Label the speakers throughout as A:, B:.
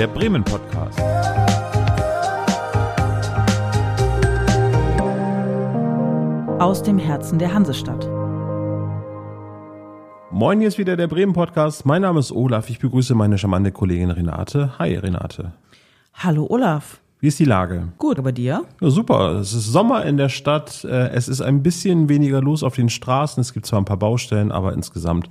A: der Bremen Podcast.
B: Aus dem Herzen der Hansestadt.
A: Moin, hier ist wieder der Bremen Podcast. Mein Name ist Olaf. Ich begrüße meine charmante Kollegin Renate. Hi, Renate.
B: Hallo Olaf.
A: Wie ist die Lage?
B: Gut, aber dir?
A: Ja, super. Es ist Sommer in der Stadt. Äh, Es ist ein bisschen weniger los auf den Straßen. Es gibt zwar ein paar Baustellen, aber insgesamt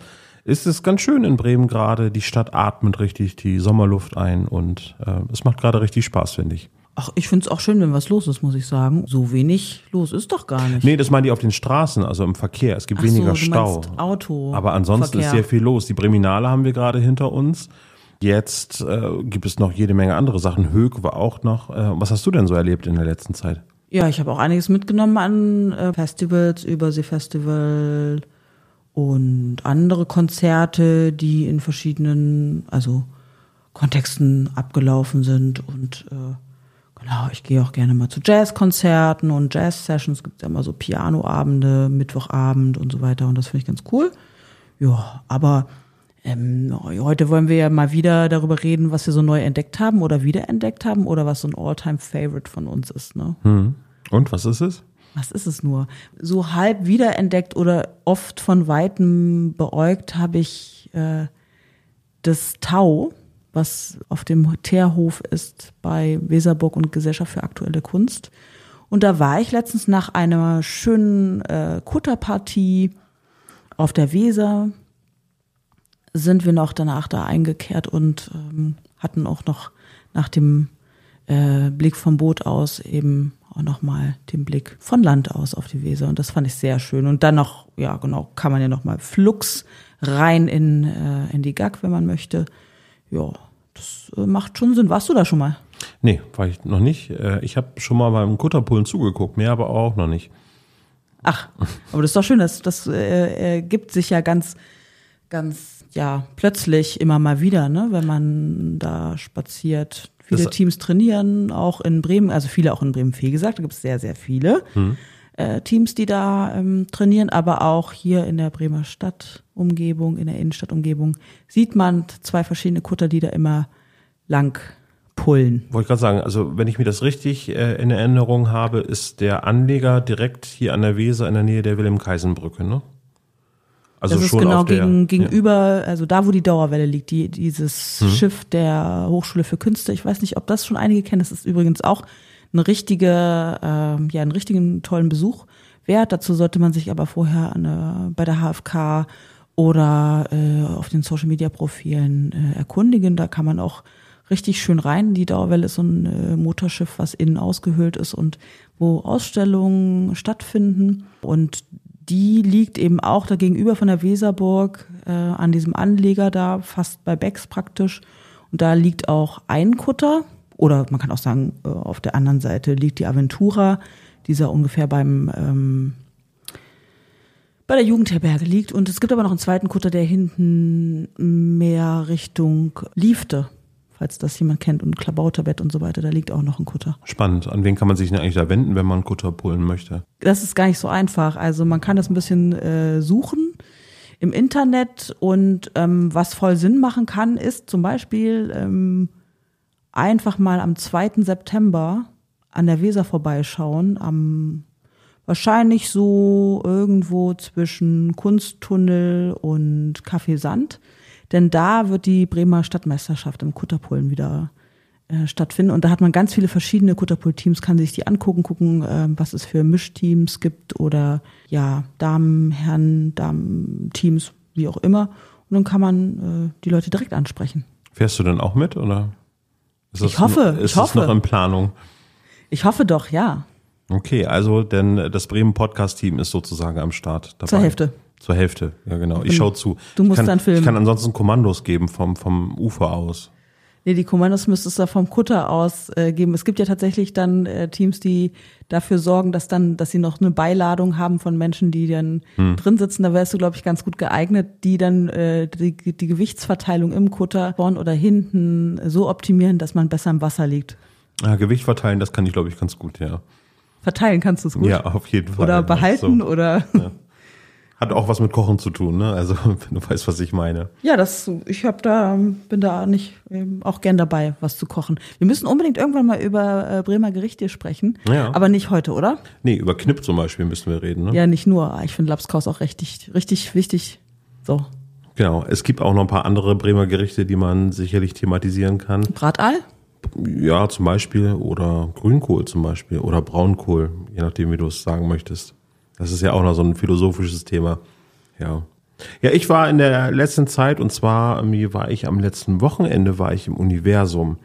A: ist es ganz schön in Bremen gerade. Die Stadt atmet richtig die Sommerluft ein und äh, es macht gerade richtig Spaß, finde ich.
B: Ach, ich find's auch schön, wenn was los ist, muss ich sagen. So wenig los ist doch gar nicht.
A: Nee, das meine ich auf den Straßen, also im Verkehr. Es gibt
B: Ach so,
A: weniger
B: du
A: Stau.
B: Auto.
A: Aber ansonsten ist
B: Verkehr.
A: sehr viel los. Die Breminale haben wir gerade hinter uns. Jetzt äh, gibt es noch jede Menge andere Sachen. Höck war auch noch. Äh, was hast du denn so erlebt in der letzten Zeit?
B: Ja, ich habe auch einiges mitgenommen an äh, Festivals, Überseefestival und andere Konzerte, die in verschiedenen, also Kontexten abgelaufen sind. Und äh, genau, ich gehe auch gerne mal zu Jazzkonzerten und Jazz-Sessions. Es gibt ja immer so Pianoabende, Mittwochabend und so weiter. Und das finde ich ganz cool. Ja, aber ähm, heute wollen wir ja mal wieder darüber reden, was wir so neu entdeckt haben oder wiederentdeckt haben oder was so ein All-Time-Favorite von uns ist. Ne?
A: Und was ist es?
B: Was ist es nur? So halb wiederentdeckt oder oft von weitem beäugt habe ich äh, das Tau, was auf dem Teerhof ist bei Weserburg und Gesellschaft für aktuelle Kunst. Und da war ich letztens nach einer schönen äh, Kutterpartie auf der Weser, sind wir noch danach da eingekehrt und ähm, hatten auch noch nach dem äh, Blick vom Boot aus eben auch nochmal den Blick von Land aus auf die Weser. Und das fand ich sehr schön. Und dann noch, ja genau, kann man ja nochmal flugs rein in, äh, in die Gag, wenn man möchte. Ja, das äh, macht schon Sinn. Warst du da schon mal?
A: Nee, war ich noch nicht. Äh, ich habe schon mal beim Kutterpullen zugeguckt, mehr aber auch noch nicht.
B: Ach, aber das ist doch schön, das, das äh, ergibt sich ja ganz, ganz, ja, plötzlich immer mal wieder, ne, wenn man da spaziert. Viele
A: Das-
B: Teams trainieren, auch in Bremen, also viele auch in Bremen viel gesagt, da gibt es sehr, sehr viele äh, Teams, die da ähm, trainieren, aber auch hier in der Bremer Stadtumgebung, in der Innenstadtumgebung, sieht man zwei verschiedene Kutter, die da immer lang pullen.
A: Wollte gerade sagen, also wenn ich mir das richtig äh, in Erinnerung habe, ist der Anleger direkt hier an der Weser in der Nähe der Wilhelm-Kaisen-Brücke, ne? Also
B: das ist
A: schon
B: genau
A: der,
B: gegen, gegenüber, also da, wo die Dauerwelle liegt, die, dieses
A: Mhm.
B: Schiff der Hochschule für Künste. Ich weiß nicht, ob das schon einige kennen. Das ist übrigens auch eine richtige, ähm, ja, einen richtigen tollen Besuch wert. Dazu sollte man sich aber vorher an, der- bei der HFK oder äh, auf den Social Media Profilen äh, erkundigen. Da kann man auch richtig schön rein. Die Dauerwelle ist so ein äh, Motorschiff, was innen ausgehöhlt ist und wo Ausstellungen stattfinden. Und die liegt eben auch da gegenüber von der Weserburg äh, an diesem Anleger da, fast bei Becks praktisch. Und da liegt auch ein Kutter, oder man kann auch sagen, äh, auf der anderen Seite liegt die Aventura, dieser ungefähr beim ähm, bei der Jugendherberge liegt. Und es gibt aber noch einen zweiten Kutter, der hinten mehr Richtung Liefte, falls das jemand kennt, und Klabauterbett und so weiter, da liegt auch noch ein Kutter.
A: Spannend. An wen kann man sich denn eigentlich da wenden, wenn man Kutter pullen möchte?
B: das ist gar nicht so einfach. Also man kann das ein bisschen äh, suchen im Internet und ähm, was voll Sinn machen kann, ist zum Beispiel ähm, einfach mal am 2. September an der Weser vorbeischauen, am wahrscheinlich so irgendwo zwischen Kunsttunnel und Café Sand. Denn da wird die Bremer Stadtmeisterschaft im Kutterpullen wieder äh, stattfinden. Und da hat man ganz viele verschiedene Kutterpool-Teams, kann sich die angucken, gucken, äh, was es für Mischteams gibt oder ja, Damen, Herren, Damen-Teams, wie auch immer. Und dann kann man äh, die Leute direkt ansprechen.
A: Fährst du denn auch mit oder? Ist
B: Ich hoffe,
A: Ist
B: ich hoffe.
A: noch in Planung?
B: Ich hoffe doch, ja.
A: Okay, also denn das Bremen Podcast Team ist sozusagen am Start dabei.
B: Zur Hälfte.
A: Zur Hälfte, ja genau. Ich
B: Genau.
A: schau zu.
B: Du musst
A: ich kann,
B: dann filmen.
A: Ich kann ansonsten Kommandos geben vom vom Ufer aus.
B: Nee, die Kommandos müsstest du vom Kutter aus äh, geben. Es gibt ja tatsächlich dann äh, Teams, die dafür sorgen, dass dann, dass sie noch eine Beiladung haben von Menschen, die dann drin sitzen. Da wärst du, glaube ich, ganz gut geeignet, die dann äh, die, die Gewichtsverteilung im Kutter vorn oder hinten so optimieren, dass man besser im Wasser liegt.
A: Ja, Gewicht verteilen, das kann ich glaube ich ganz gut, ja.
B: Verteilen kannst du es gut.
A: Ja, auf jeden Fall.
B: oder behalten
A: So.
B: oder
A: Hat auch was mit Kochen zu tun, ne? Also, wenn du weißt, was ich meine.
B: Ja, das, ich hab da, bin da nicht ähm, auch gern dabei, was zu kochen. Wir müssen unbedingt irgendwann mal über äh, Bremer Gerichte sprechen.
A: Ja.
B: Aber nicht heute, oder?
A: Nee, über Knipp zum Beispiel müssen wir reden, ne?
B: Ja, nicht nur. Ich finde Lapskaus auch richtig, richtig wichtig. So.
A: Genau. Es gibt auch noch ein paar andere Bremer Gerichte, die man sicherlich thematisieren kann.
B: Brataal?
A: Ja, zum Beispiel. Oder Grünkohl zum Beispiel. Oder Braunkohl, je nachdem, wie du es sagen möchtest. Das ist ja auch noch so ein philosophisches Thema. Ja. Ja, ich war in der letzten Zeit und zwar mir war ich am letzten Wochenende war ich im Universum.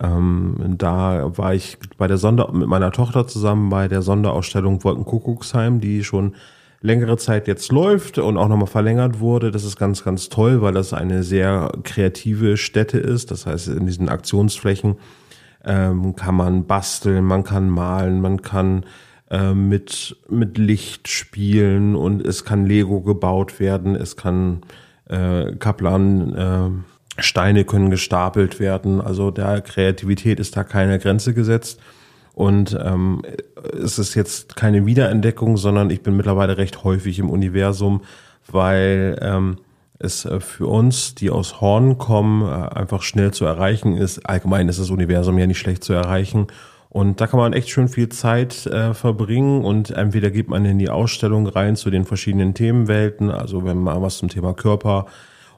A: Ähm, da war ich bei der Sonder mit meiner Tochter zusammen bei der Sonderausstellung Wolkenkuckucksheim, die schon längere Zeit jetzt läuft und auch nochmal verlängert wurde. Das ist ganz, ganz toll, weil das eine sehr kreative Stätte ist. Das heißt, in diesen Aktionsflächen ähm, kann man basteln, man kann malen, man kann äh, mit, mit Licht spielen und es kann Lego gebaut werden, es kann äh, Kaplan, äh, Steine können gestapelt werden. Also der Kreativität ist da keine Grenze gesetzt. Und ähm, es ist jetzt keine Wiederentdeckung, sondern ich bin mittlerweile recht häufig im Universum, weil ähm, es äh, für uns, die aus Horn kommen, äh, einfach schnell zu erreichen ist. Allgemein ist das Universum ja nicht schlecht zu erreichen. Und da kann man echt schön viel Zeit äh, verbringen und entweder geht man in die Ausstellung rein zu den verschiedenen Themenwelten, also wenn man was zum Thema Körper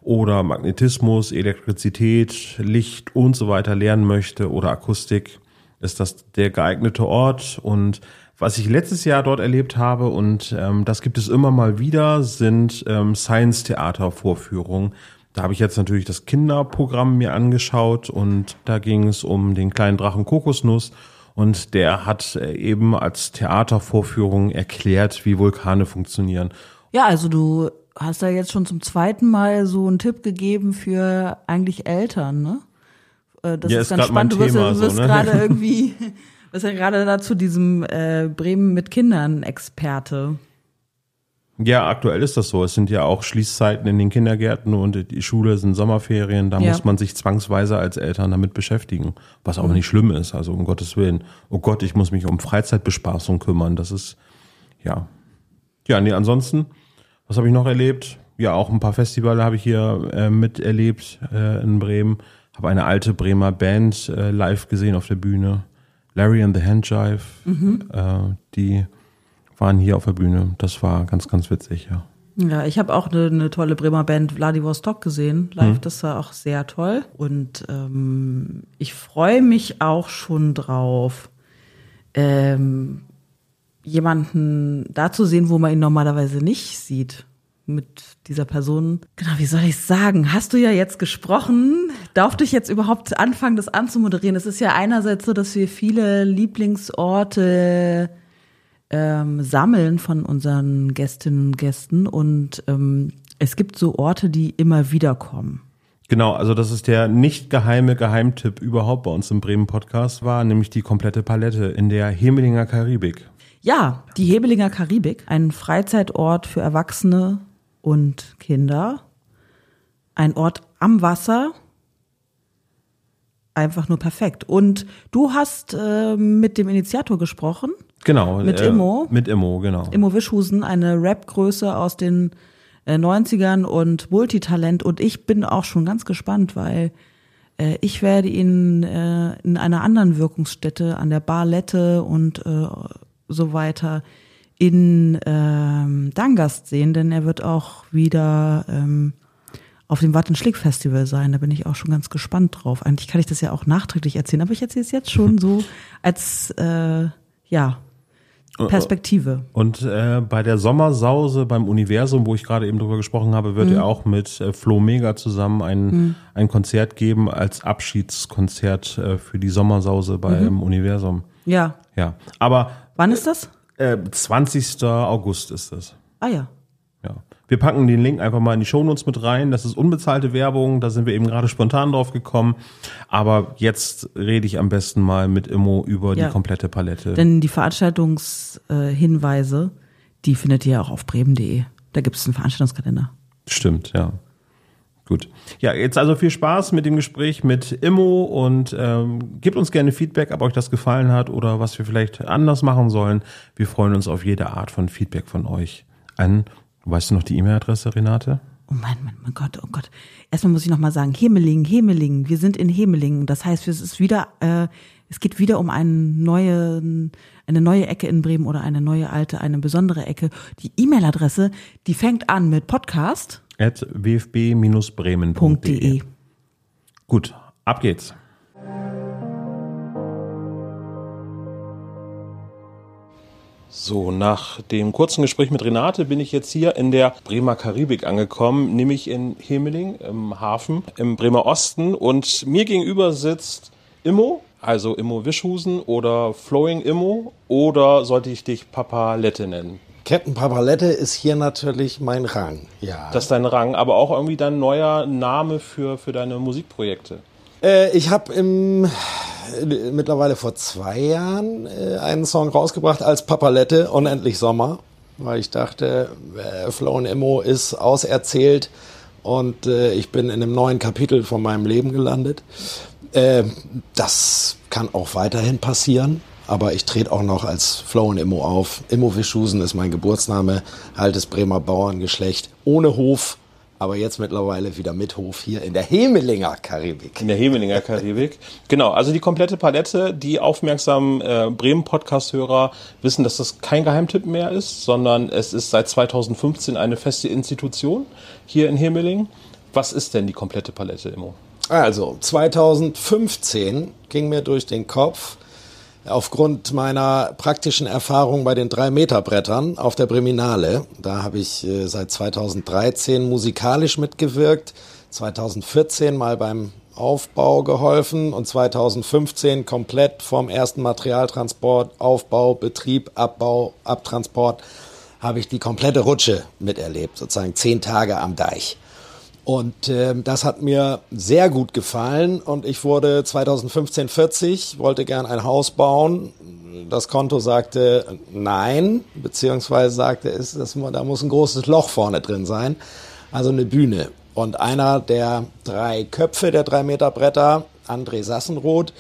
A: oder Magnetismus, Elektrizität, Licht und so weiter lernen möchte oder Akustik, ist das der geeignete Ort. Und was ich letztes Jahr dort erlebt habe, und ähm, das gibt es immer mal wieder, sind ähm, Science-Theater-Vorführungen. Da habe ich jetzt natürlich das Kinderprogramm mir angeschaut und da ging es um den kleinen Drachen Kokosnuss. Und der hat äh, eben als Theatervorführung erklärt, wie Vulkane funktionieren.
B: Ja, also du hast da jetzt schon zum zweiten Mal so einen Tipp gegeben für eigentlich Eltern, ne? Äh, Das
A: Ja,
B: ist
A: ist
B: ganz spannend. Du wirst,
A: so, ne?
B: gerade irgendwie, bist ja gerade dazu diesem äh, Bremen mit Kindern Experte.
A: Ja, aktuell ist das so. Es sind ja auch Schließzeiten in den Kindergärten und die Schule sind Sommerferien. Da
B: Ja.
A: muss man sich zwangsweise als Eltern damit beschäftigen, was auch nicht schlimm ist. Also um Gottes Willen. Oh Gott, ich muss mich um Freizeitbespaßung kümmern. Das ist ja, ja. Nee, ansonsten, was habe ich noch erlebt? Ja, auch ein paar Festivale habe ich hier äh, miterlebt äh, in Bremen. Habe eine alte Bremer Band äh, live gesehen auf der Bühne. Larry and the Handjive. Äh, die waren hier auf der Bühne. Das war ganz, ganz witzig, ja.
B: Ja, ich habe auch eine, eine tolle Bremer Band Vladivostok gesehen. Live, das war auch sehr toll. Und ähm, ich freue mich auch schon drauf, ähm, jemanden da zu sehen, wo man ihn normalerweise nicht sieht. Mit dieser Person. Genau, wie soll ich sagen? Hast du ja jetzt gesprochen. Darf ich jetzt überhaupt anfangen, das anzumoderieren? Es ist ja einerseits so, dass wir viele Lieblingsorte ähm, sammeln von unseren Gästinnen und Gästen und ähm, es gibt so Orte, die immer wieder kommen.
A: Genau, also das ist der nicht geheime Geheimtipp überhaupt bei uns im Bremen Podcast war, nämlich die komplette Palette in der Hemelinger Karibik.
B: Ja, die Hebelinger Karibik, ein Freizeitort für Erwachsene und Kinder, ein Ort am Wasser, einfach nur perfekt. Und du hast äh, mit dem Initiator gesprochen,
A: Genau.
B: Mit Immo?
A: Mit Immo, genau.
B: Immo Wischhusen, eine Rap-Größe aus den äh, 90ern und Multitalent. Und ich bin auch schon ganz gespannt, weil äh, ich werde ihn äh, in einer anderen Wirkungsstätte an der Barlette und äh, so weiter in ähm, Dangast sehen, denn er wird auch wieder ähm, auf dem Wattenschlick-Festival sein. Da bin ich auch schon ganz gespannt drauf. Eigentlich kann ich das ja auch nachträglich erzählen, aber ich erzähle es jetzt schon so als äh, ja Perspektive.
A: Und äh, bei der Sommersause beim Universum, wo ich gerade eben drüber gesprochen habe, wird er auch mit äh, Flo Mega zusammen ein, ein Konzert geben als Abschiedskonzert äh, für die Sommersause beim Universum.
B: Ja.
A: Ja, aber
B: Wann ist das?
A: äh, 20. August ist es.
B: Ah ja.
A: Wir packen den Link einfach mal in die Shownotes mit rein. Das ist unbezahlte Werbung, da sind wir eben gerade spontan drauf gekommen. jetzt rede ich am besten mal mit Immo über
B: Ja.
A: die komplette Palette.
B: Denn die Veranstaltungshinweise, die findet ihr auch auf bremen.de. Da gibt es einen Veranstaltungskalender.
A: Stimmt, ja. Gut. Ja, jetzt also viel Spaß mit dem Gespräch mit Immo und ähm, gebt uns gerne Feedback, ob euch das gefallen hat oder was wir vielleicht anders machen sollen. Wir freuen uns auf jede Art von Feedback von euch. Einen Weißt du noch die E-Mail-Adresse, Renate?
B: Oh mein, mein, mein Gott, oh Gott. Erstmal muss ich nochmal sagen, Hemeling, Hemeling, wir sind in Hemeling. Das heißt, es ist wieder, äh, es geht wieder um einen neuen, eine neue Ecke in Bremen oder eine neue alte, eine besondere Ecke. Die E-Mail-Adresse, die fängt an mit Podcast.
A: At wfb-bremen.de. Gut, ab geht's. So, nach dem kurzen Gespräch mit Renate bin ich jetzt hier in der Bremer Karibik angekommen, nämlich in Hemeling im Hafen im Bremer Osten und mir gegenüber sitzt Immo, also Immo Wischhusen oder Flowing Immo oder sollte ich dich Papalette nennen?
C: Captain Papalette ist hier natürlich mein Rang, ja.
A: Das ist dein Rang, aber auch irgendwie dein neuer Name für, für deine Musikprojekte.
C: Äh, ich habe im äh, mittlerweile vor zwei Jahren äh, einen Song rausgebracht als Papalette, Unendlich Sommer, weil ich dachte, äh, Flow Immo ist auserzählt und äh, ich bin in einem neuen Kapitel von meinem Leben gelandet. Äh, das kann auch weiterhin passieren. Aber ich trete auch noch als Flow Immo auf. Immo Wischusen ist mein Geburtsname, altes Bremer Bauerngeschlecht, ohne Hof, aber jetzt mittlerweile wieder mit Hof hier in der Hemelinger Karibik.
A: In der Hemelinger Karibik. Genau, also die komplette Palette. Die aufmerksamen äh, Bremen-Podcast-Hörer wissen, dass das kein Geheimtipp mehr ist, sondern es ist seit 2015 eine feste Institution hier in Hemeling. Was ist denn die komplette Palette, Immo?
C: Also, 2015 ging mir durch den Kopf, aufgrund meiner praktischen Erfahrung bei den Drei-Meter-Brettern auf der Breminale. Da habe ich äh, seit 2013 musikalisch mitgewirkt, 2014 mal beim Aufbau geholfen und 2015 komplett vom ersten Materialtransport, Aufbau, Betrieb, Abbau, Abtransport habe ich die komplette Rutsche miterlebt, sozusagen zehn Tage am Deich. Und äh, das hat mir sehr gut gefallen und ich wurde 2015 40, wollte gern ein Haus bauen. Das Konto sagte nein, beziehungsweise sagte es, das, da muss ein großes Loch vorne drin sein, also eine Bühne. Und einer der drei Köpfe der drei Meter Bretter, André Sassenroth,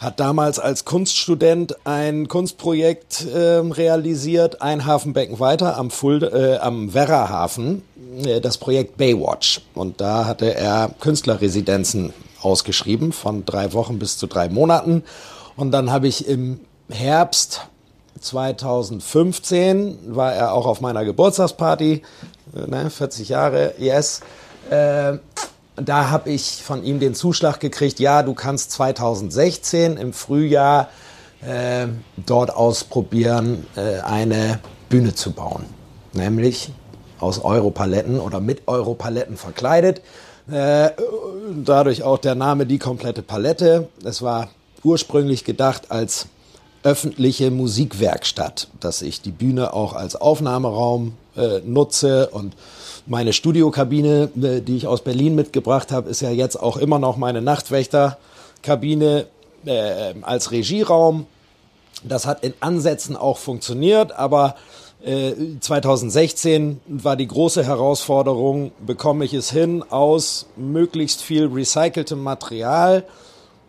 C: hat damals als Kunststudent ein Kunstprojekt äh, realisiert, ein Hafenbecken weiter am, Fulda, äh, am Werrahafen, äh, das Projekt Baywatch. Und da hatte er Künstlerresidenzen ausgeschrieben von drei Wochen bis zu drei Monaten. Und dann habe ich im Herbst 2015 war er auch auf meiner Geburtstagsparty, äh, ne, 40 Jahre, yes. Äh, da habe ich von ihm den Zuschlag gekriegt, ja, du kannst 2016 im Frühjahr äh, dort ausprobieren, äh, eine Bühne zu bauen. Nämlich aus Europaletten oder mit Europaletten verkleidet. Äh, dadurch auch der Name Die komplette Palette. Es war ursprünglich gedacht als öffentliche Musikwerkstatt, dass ich die Bühne auch als Aufnahmeraum äh, nutze und meine Studiokabine, äh, die ich aus Berlin mitgebracht habe, ist ja jetzt auch immer noch meine Nachtwächterkabine äh, als Regieraum. Das hat in Ansätzen auch funktioniert, aber 2016 äh, war die große Herausforderung, bekomme ich es hin, aus möglichst viel recyceltem Material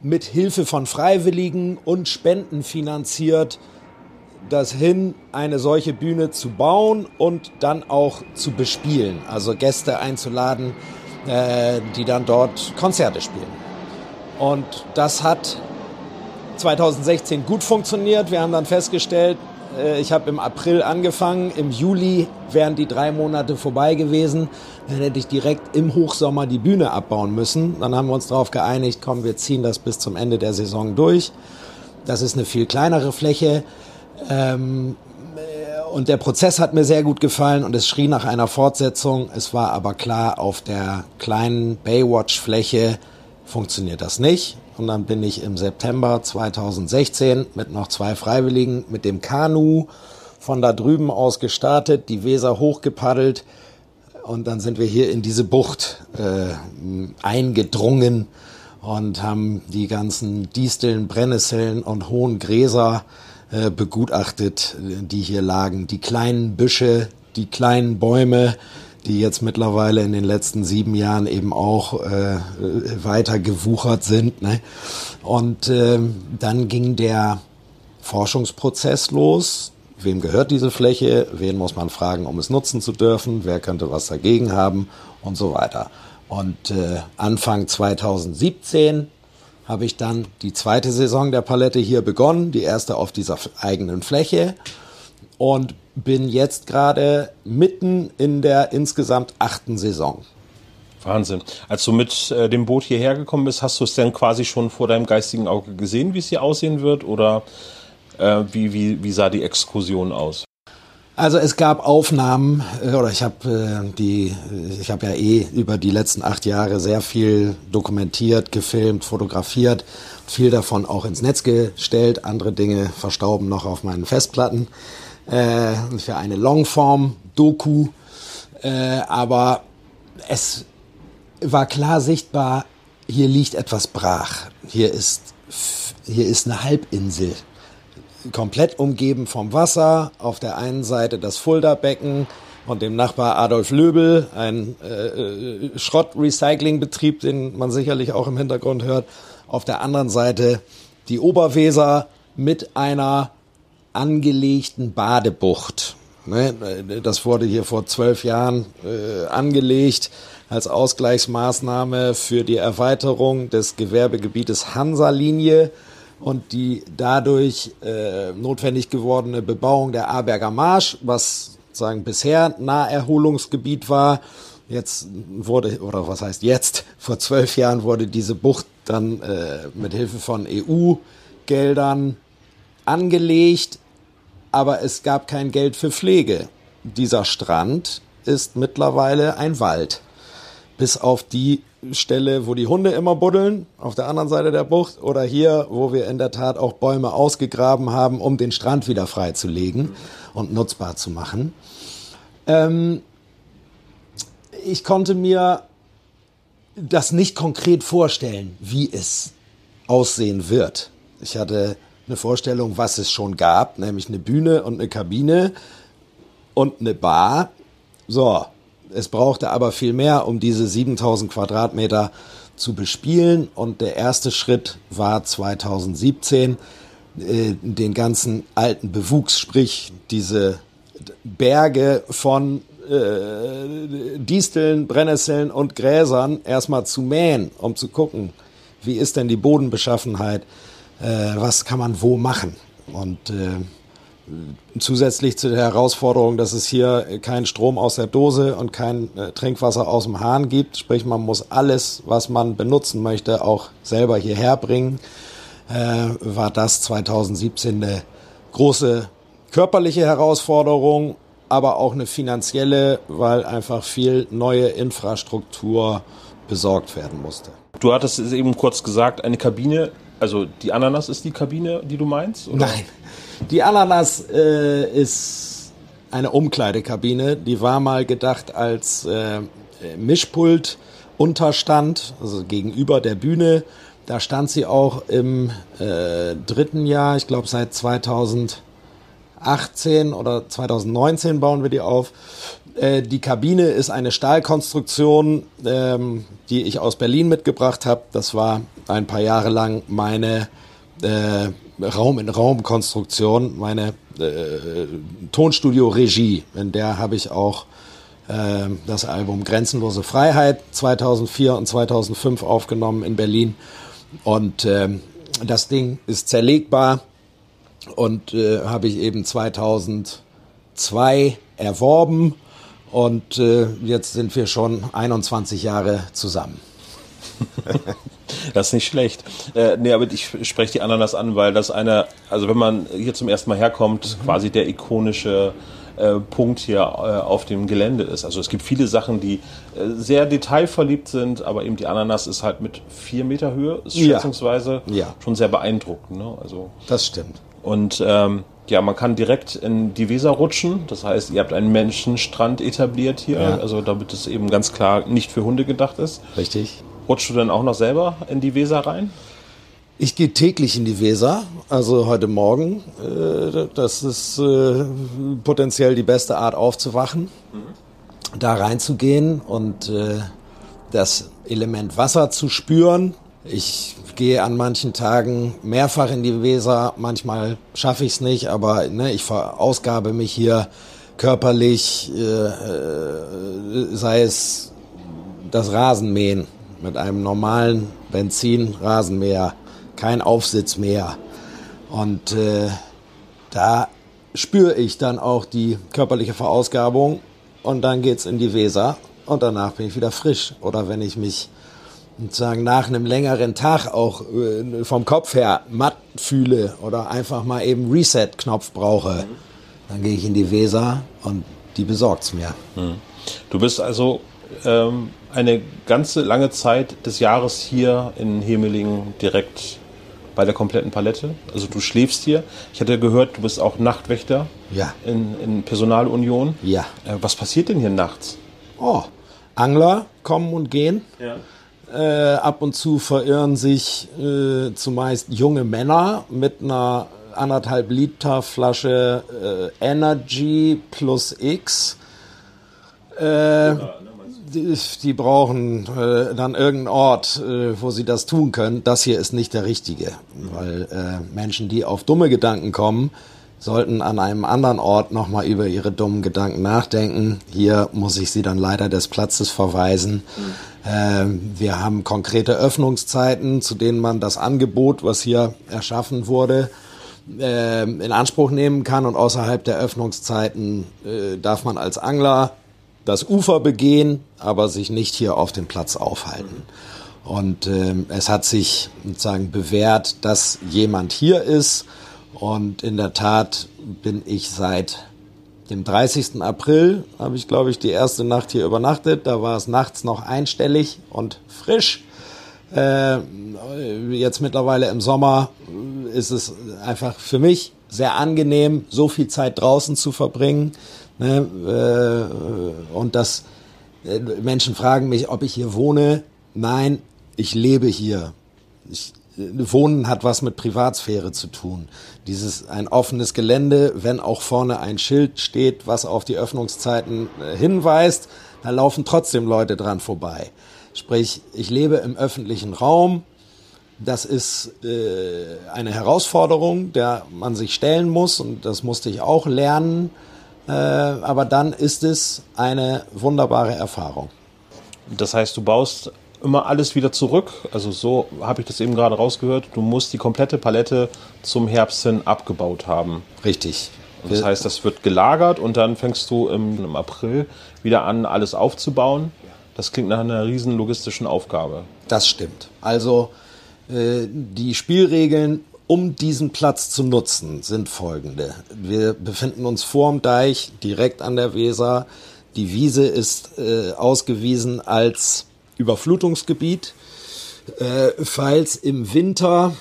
C: mit Hilfe von Freiwilligen und Spenden finanziert, das hin, eine solche Bühne zu bauen und dann auch zu bespielen, also Gäste einzuladen, äh, die dann dort Konzerte spielen. Und das hat 2016 gut funktioniert. Wir haben dann festgestellt, äh, ich habe im April angefangen, im Juli wären die drei Monate vorbei gewesen. Dann hätte ich direkt im Hochsommer die Bühne abbauen müssen. Dann haben wir uns darauf geeinigt, komm, wir ziehen das bis zum Ende der Saison durch. Das ist eine viel kleinere Fläche. Ähm, äh, und der Prozess hat mir sehr gut gefallen und es schrie nach einer Fortsetzung. Es war aber klar, auf der kleinen Baywatch-Fläche funktioniert das nicht. Und dann bin ich im September 2016 mit noch zwei Freiwilligen mit dem Kanu von da drüben aus gestartet, die Weser hochgepaddelt und dann sind wir hier in diese Bucht äh, eingedrungen und haben die ganzen Disteln, Brennnesseln und hohen Gräser äh, begutachtet, die hier lagen. Die kleinen Büsche, die kleinen Bäume, die jetzt mittlerweile in den letzten sieben Jahren eben auch äh, weiter gewuchert sind. Ne? Und äh, dann ging der Forschungsprozess los. wem gehört diese Fläche, wen muss man fragen, um es nutzen zu dürfen, wer könnte was dagegen haben und so weiter. Und äh, Anfang 2017 habe ich dann die zweite Saison der Palette hier begonnen, die erste auf dieser eigenen Fläche und bin jetzt gerade mitten in der insgesamt achten Saison.
A: Wahnsinn. Als du mit äh, dem Boot hierher gekommen bist, hast du es denn quasi schon vor deinem geistigen Auge gesehen, wie es hier aussehen wird? Oder äh, wie, wie, wie sah die Exkursion aus?
C: Also es gab Aufnahmen, äh, oder ich habe äh, die, ich habe ja eh über die letzten acht Jahre sehr viel dokumentiert, gefilmt, fotografiert, viel davon auch ins Netz gestellt, andere Dinge verstauben noch auf meinen Festplatten äh, für eine Longform-Doku. Äh, aber es war klar sichtbar, hier liegt etwas brach. Hier ist, hier ist eine Halbinsel. Komplett umgeben vom Wasser. Auf der einen Seite das Fulda-Becken und dem Nachbar Adolf Löbel, ein äh, Schrottrecyclingbetrieb, den man sicherlich auch im Hintergrund hört. Auf der anderen Seite die Oberweser mit einer angelegten Badebucht. Ne, das wurde hier vor zwölf Jahren äh, angelegt als Ausgleichsmaßnahme für die Erweiterung des Gewerbegebietes Hansa-Linie und die dadurch äh, notwendig gewordene Bebauung der Aberger Marsch, was sagen bisher Naherholungsgebiet war. Jetzt wurde, oder was heißt jetzt, vor zwölf Jahren wurde diese Bucht dann äh, mit Hilfe von EU-Geldern angelegt, aber es gab kein Geld für Pflege. Dieser Strand ist mittlerweile ein Wald bis auf die Stelle, wo die Hunde immer buddeln, auf der anderen Seite der Bucht, oder hier, wo wir in der Tat auch Bäume ausgegraben haben, um den Strand wieder freizulegen und nutzbar zu machen. Ähm, ich konnte mir das nicht konkret vorstellen, wie es aussehen wird. Ich hatte eine Vorstellung, was es schon gab, nämlich eine Bühne und eine Kabine und eine Bar. So, es brauchte aber viel mehr, um diese 7000 Quadratmeter zu bespielen. Und der erste Schritt war 2017, äh, den ganzen alten Bewuchs, sprich diese Berge von äh, Disteln, Brennnesseln und Gräsern erstmal zu mähen, um zu gucken, wie ist denn die Bodenbeschaffenheit, äh, was kann man wo machen. Und äh, Zusätzlich zu der Herausforderung, dass es hier keinen Strom aus der Dose und kein äh, Trinkwasser aus dem Hahn gibt, sprich man muss alles, was man benutzen möchte, auch selber hierher bringen, äh, war das 2017 eine große körperliche Herausforderung, aber auch eine finanzielle, weil einfach viel neue Infrastruktur besorgt werden musste.
A: Du hattest es eben kurz gesagt, eine Kabine, also die Ananas ist die Kabine, die du meinst?
C: Oder? Nein. Die Ananas äh, ist eine Umkleidekabine. Die war mal gedacht als äh, Mischpult Unterstand, also gegenüber der Bühne. Da stand sie auch im äh, dritten Jahr, ich glaube seit 2018 oder 2019 bauen wir die auf. Äh, die Kabine ist eine Stahlkonstruktion, ähm, die ich aus Berlin mitgebracht habe. Das war ein paar Jahre lang meine äh, Raum-in-Raum-Konstruktion, meine äh, Tonstudio-Regie. In der habe ich auch äh, das Album Grenzenlose Freiheit 2004 und 2005 aufgenommen in Berlin. Und äh, das Ding ist zerlegbar und äh, habe ich eben 2002 erworben. Und äh, jetzt sind wir schon 21 Jahre zusammen.
A: Das ist nicht schlecht. Äh, nee, aber ich spreche die Ananas an, weil das eine, also wenn man hier zum ersten Mal herkommt, mhm. quasi der ikonische äh, Punkt hier äh, auf dem Gelände ist. Also es gibt viele Sachen, die äh, sehr detailverliebt sind, aber eben die Ananas ist halt mit vier Meter Höhe, ist schätzungsweise
C: ja. Ja.
A: schon sehr beeindruckend. Ne? Also,
C: das stimmt.
A: Und ähm, ja, man kann direkt in die Weser rutschen. Das heißt, ihr habt einen Menschenstrand etabliert hier, ja. also damit es eben ganz klar nicht für Hunde gedacht ist.
C: Richtig.
A: Rutschst du denn auch noch selber in die Weser rein?
C: Ich gehe täglich in die Weser, also heute Morgen. Äh, das ist äh, potenziell die beste Art aufzuwachen, da reinzugehen und äh, das Element Wasser zu spüren. Ich gehe an manchen Tagen mehrfach in die Weser. Manchmal schaffe ich es nicht, aber ne, ich verausgabe mich hier körperlich, sei es das Rasenmähen mit einem normalen Benzin-Rasenmäher, kein Aufsitzmäher. Und äh, da spüre ich dann auch die körperliche Verausgabung und dann geht's in die Weser und danach bin ich wieder frisch. Oder wenn ich mich sozusagen nach einem längeren Tag auch äh, vom Kopf her matt fühle oder einfach mal eben Reset-Knopf brauche, dann gehe ich in die Weser und die besorgt's mir. Hm.
A: Du bist also ähm, eine ganze lange Zeit des Jahres hier in Hemelingen direkt bei der kompletten Palette. Also du schläfst hier. Ich hatte gehört, du bist auch Nachtwächter
C: ja.
A: in, in Personalunion.
C: Ja.
A: Äh, was passiert denn hier nachts?
C: Oh, Angler kommen und gehen.
A: Ja.
C: Äh, ab und zu verirren sich äh, zumeist junge Männer mit einer anderthalb Liter Flasche äh, Energy plus X. Äh, die, brauchen äh, dann irgendeinen Ort, äh, wo sie das tun können. Das hier ist nicht der richtige, weil äh, Menschen, die auf dumme Gedanken kommen, sollten an einem anderen Ort nochmal über ihre dummen Gedanken nachdenken. Hier muss ich sie dann leider des Platzes verweisen. Mhm. wir haben konkrete Öffnungszeiten, zu denen man das Angebot, was hier erschaffen wurde, äh, in Anspruch nehmen kann. Und außerhalb der Öffnungszeiten äh, darf man als Angler das Ufer begehen, aber sich nicht hier auf dem Platz aufhalten. Und äh, es hat sich sozusagen bewährt, dass jemand hier ist und in der Tat bin ich seit dem 30. April, habe ich, glaube ich, die erste Nacht hier übernachtet. Da war es nachts noch einstellig und frisch. Äh, jetzt mittlerweile im Sommer ist es einfach für mich sehr angenehm, so viel Zeit draußen zu verbringen. Ne? Äh, und das, äh, Menschen fragen mich, ob ich hier wohne. Nein, ich lebe hier. Ich, Wohnen hat was mit Privatsphäre zu tun. Dieses ein offenes Gelände, wenn auch vorne ein Schild steht, was auf die Öffnungszeiten äh, hinweist, da laufen trotzdem Leute dran vorbei. Sprich, ich lebe im öffentlichen Raum. Das ist äh, eine Herausforderung, der man sich stellen muss und das musste ich auch lernen. Äh, aber dann ist es eine wunderbare Erfahrung.
A: Das heißt, du baust immer alles wieder zurück. Also so habe ich das eben gerade rausgehört. Du musst die komplette Palette zum Herbst hin abgebaut haben.
C: Richtig.
A: Und das heißt, das wird gelagert und dann fängst du im, im April wieder an, alles aufzubauen. Das klingt nach einer riesen logistischen Aufgabe.
C: Das stimmt. Also äh, die Spielregeln, um diesen Platz zu nutzen, sind folgende. Wir befinden uns vorm Deich, direkt an der Weser. Die Wiese ist äh, ausgewiesen als Überflutungsgebiet. Äh, falls im Winter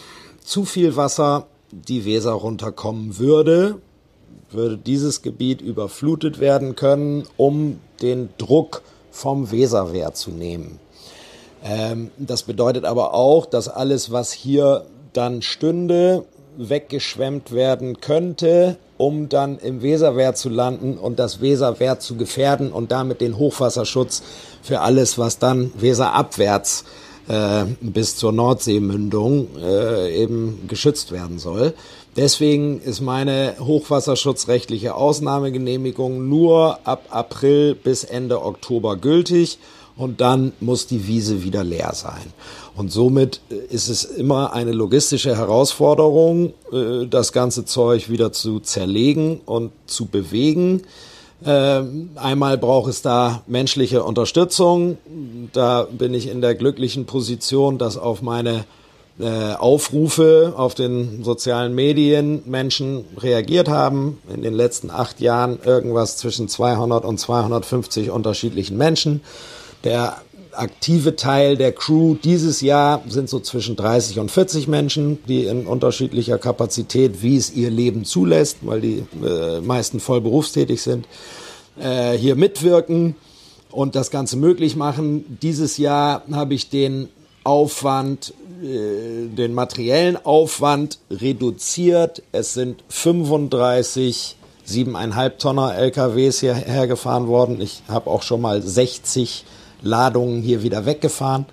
C: zu viel Wasser die Weser runterkommen würde, würde dieses Gebiet überflutet werden können, um den Druck vom Weserwehr zu nehmen. Ähm, das bedeutet aber auch, dass alles, was hier dann stünde, weggeschwemmt werden könnte, um dann im Weserwehr zu landen und das Weserwehr zu gefährden und damit den Hochwasserschutz für alles, was dann weserabwärts äh, bis zur Nordseemündung äh, eben geschützt werden soll. Deswegen ist meine hochwasserschutzrechtliche Ausnahmegenehmigung nur ab April bis Ende Oktober gültig und dann muss die Wiese wieder leer sein. Und somit ist es immer eine logistische Herausforderung, äh, das ganze Zeug wieder zu zerlegen und zu bewegen. Ähm, einmal braucht es da menschliche Unterstützung. Da bin ich in der glücklichen Position, dass auf meine äh, Aufrufe auf den sozialen Medien Menschen reagiert haben. In den letzten acht Jahren irgendwas zwischen 200 und 250 unterschiedlichen Menschen. Der aktive Teil der Crew dieses Jahr sind so zwischen 30 und 40 Menschen, die in unterschiedlicher Kapazität, wie es ihr Leben zulässt, weil die äh, meisten voll berufstätig sind, äh, hier mitwirken und das Ganze möglich machen. Dieses Jahr habe ich den Aufwand, äh, den materiellen Aufwand reduziert. Es sind 35 siebeneinhalb Tonner LKWs hierher gefahren worden. Ich habe auch schon mal 60 Ladungen hier wieder weggefahren.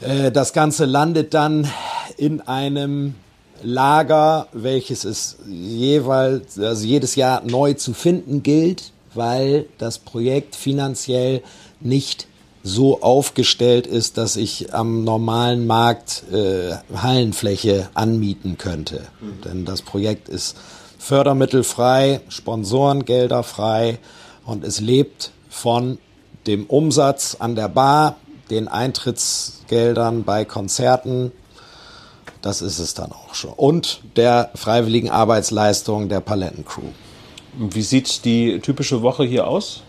C: Äh, das Ganze landet dann in einem Lager, welches es jeweils, also jedes Jahr neu zu finden gilt, weil das Projekt finanziell nicht so aufgestellt ist, dass ich am normalen Markt äh, Hallenfläche anmieten könnte. Mhm. Denn das Projekt ist fördermittelfrei, Sponsorengelder frei und es lebt von dem Umsatz an der Bar, den Eintrittsgeldern bei Konzerten, das ist es dann auch schon. Und der freiwilligen Arbeitsleistung der Palettencrew.
A: Wie sieht die typische Woche hier aus?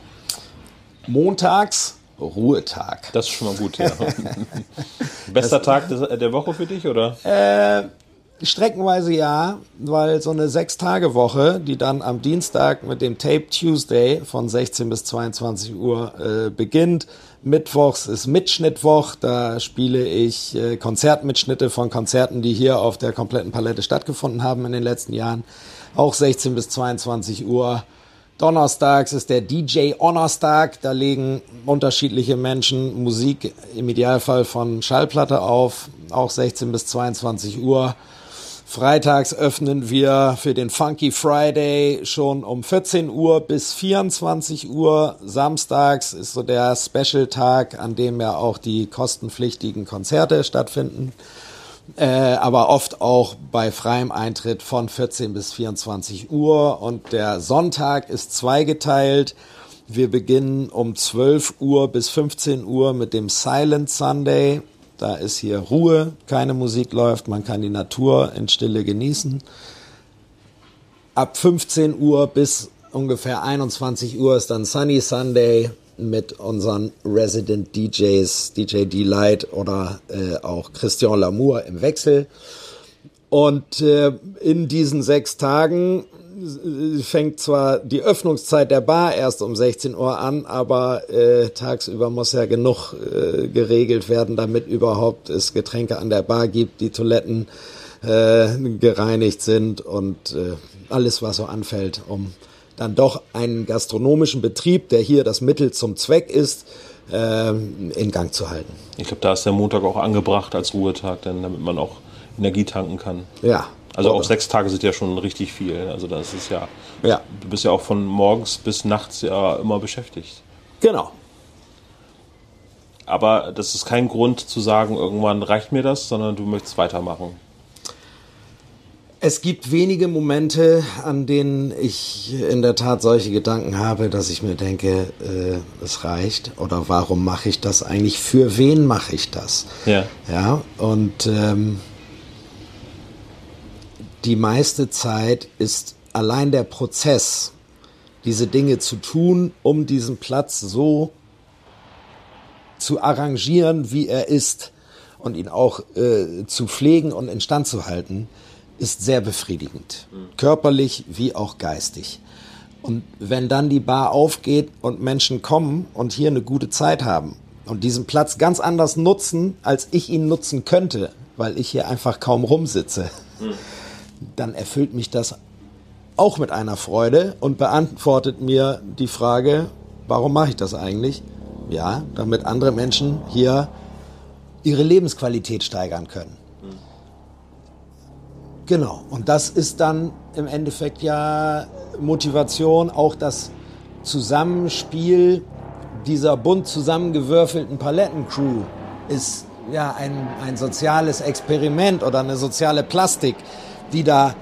C: Montags Ruhetag.
A: Das ist schon mal gut, ja. Bester das, Tag der Woche für dich, oder?
C: Äh, Streckenweise ja, weil so eine Sechs-Tage-Woche, die dann am Dienstag mit dem Tape Tuesday von 16 bis 22 Uhr äh, beginnt. Mittwochs ist Mitschnittwoch, da spiele ich äh, Konzertmitschnitte von Konzerten, die hier auf der kompletten Palette stattgefunden haben in den letzten Jahren. Auch 16 bis 22 Uhr. Donnerstags ist der DJ Honorstag, da legen unterschiedliche Menschen Musik im Idealfall von Schallplatte auf, auch 16 bis 22 Uhr. Freitags öffnen wir für den Funky Friday schon um 14 Uhr bis 24 Uhr. Samstags ist so der Special-Tag, an dem ja auch die kostenpflichtigen Konzerte stattfinden. Äh, aber oft auch bei freiem Eintritt von 14 bis 24 Uhr. Und der Sonntag ist zweigeteilt. Wir beginnen um 12 Uhr bis 15 Uhr mit dem Silent Sunday. Da ist hier Ruhe, keine Musik läuft, man kann die Natur in Stille genießen. Ab 15 Uhr bis ungefähr 21 Uhr ist dann Sunny Sunday mit unseren Resident DJs, DJ D-Light oder äh, auch Christian Lamour im Wechsel. Und äh, in diesen sechs Tagen fängt zwar die Öffnungszeit der Bar erst um 16 Uhr an, aber äh, tagsüber muss ja genug äh, geregelt werden, damit überhaupt es Getränke an der Bar gibt, die Toiletten äh, gereinigt sind und äh, alles, was so anfällt, um dann doch einen gastronomischen Betrieb, der hier das Mittel zum Zweck ist, äh, in Gang zu halten.
A: Ich glaube, da ist der Montag auch angebracht als Ruhetag, denn damit man auch Energie tanken kann.
C: Ja,
A: also auch sechs Tage sind ja schon richtig viel. Also das ist ja, ja. Du bist ja auch von morgens bis nachts ja immer beschäftigt.
C: Genau.
A: Aber das ist kein Grund zu sagen, irgendwann reicht mir das, sondern du möchtest weitermachen.
C: Es gibt wenige Momente, an denen ich in der Tat solche Gedanken habe, dass ich mir denke, äh, es reicht oder warum mache ich das eigentlich? Für wen mache ich das?
A: Ja.
C: Ja. Und ähm, die meiste Zeit ist allein der Prozess, diese Dinge zu tun, um diesen Platz so zu arrangieren, wie er ist und ihn auch äh, zu pflegen und instand zu halten, ist sehr befriedigend. Körperlich wie auch geistig. Und wenn dann die Bar aufgeht und Menschen kommen und hier eine gute Zeit haben und diesen Platz ganz anders nutzen, als ich ihn nutzen könnte, weil ich hier einfach kaum rumsitze, mhm dann erfüllt mich das auch mit einer Freude und beantwortet mir die Frage, warum mache ich das eigentlich? Ja, damit andere Menschen hier ihre Lebensqualität steigern können. Genau, und das ist dann im Endeffekt ja Motivation, auch das Zusammenspiel dieser bunt zusammengewürfelten Palettencrew ist ja ein, ein soziales Experiment oder eine soziale Plastik, die da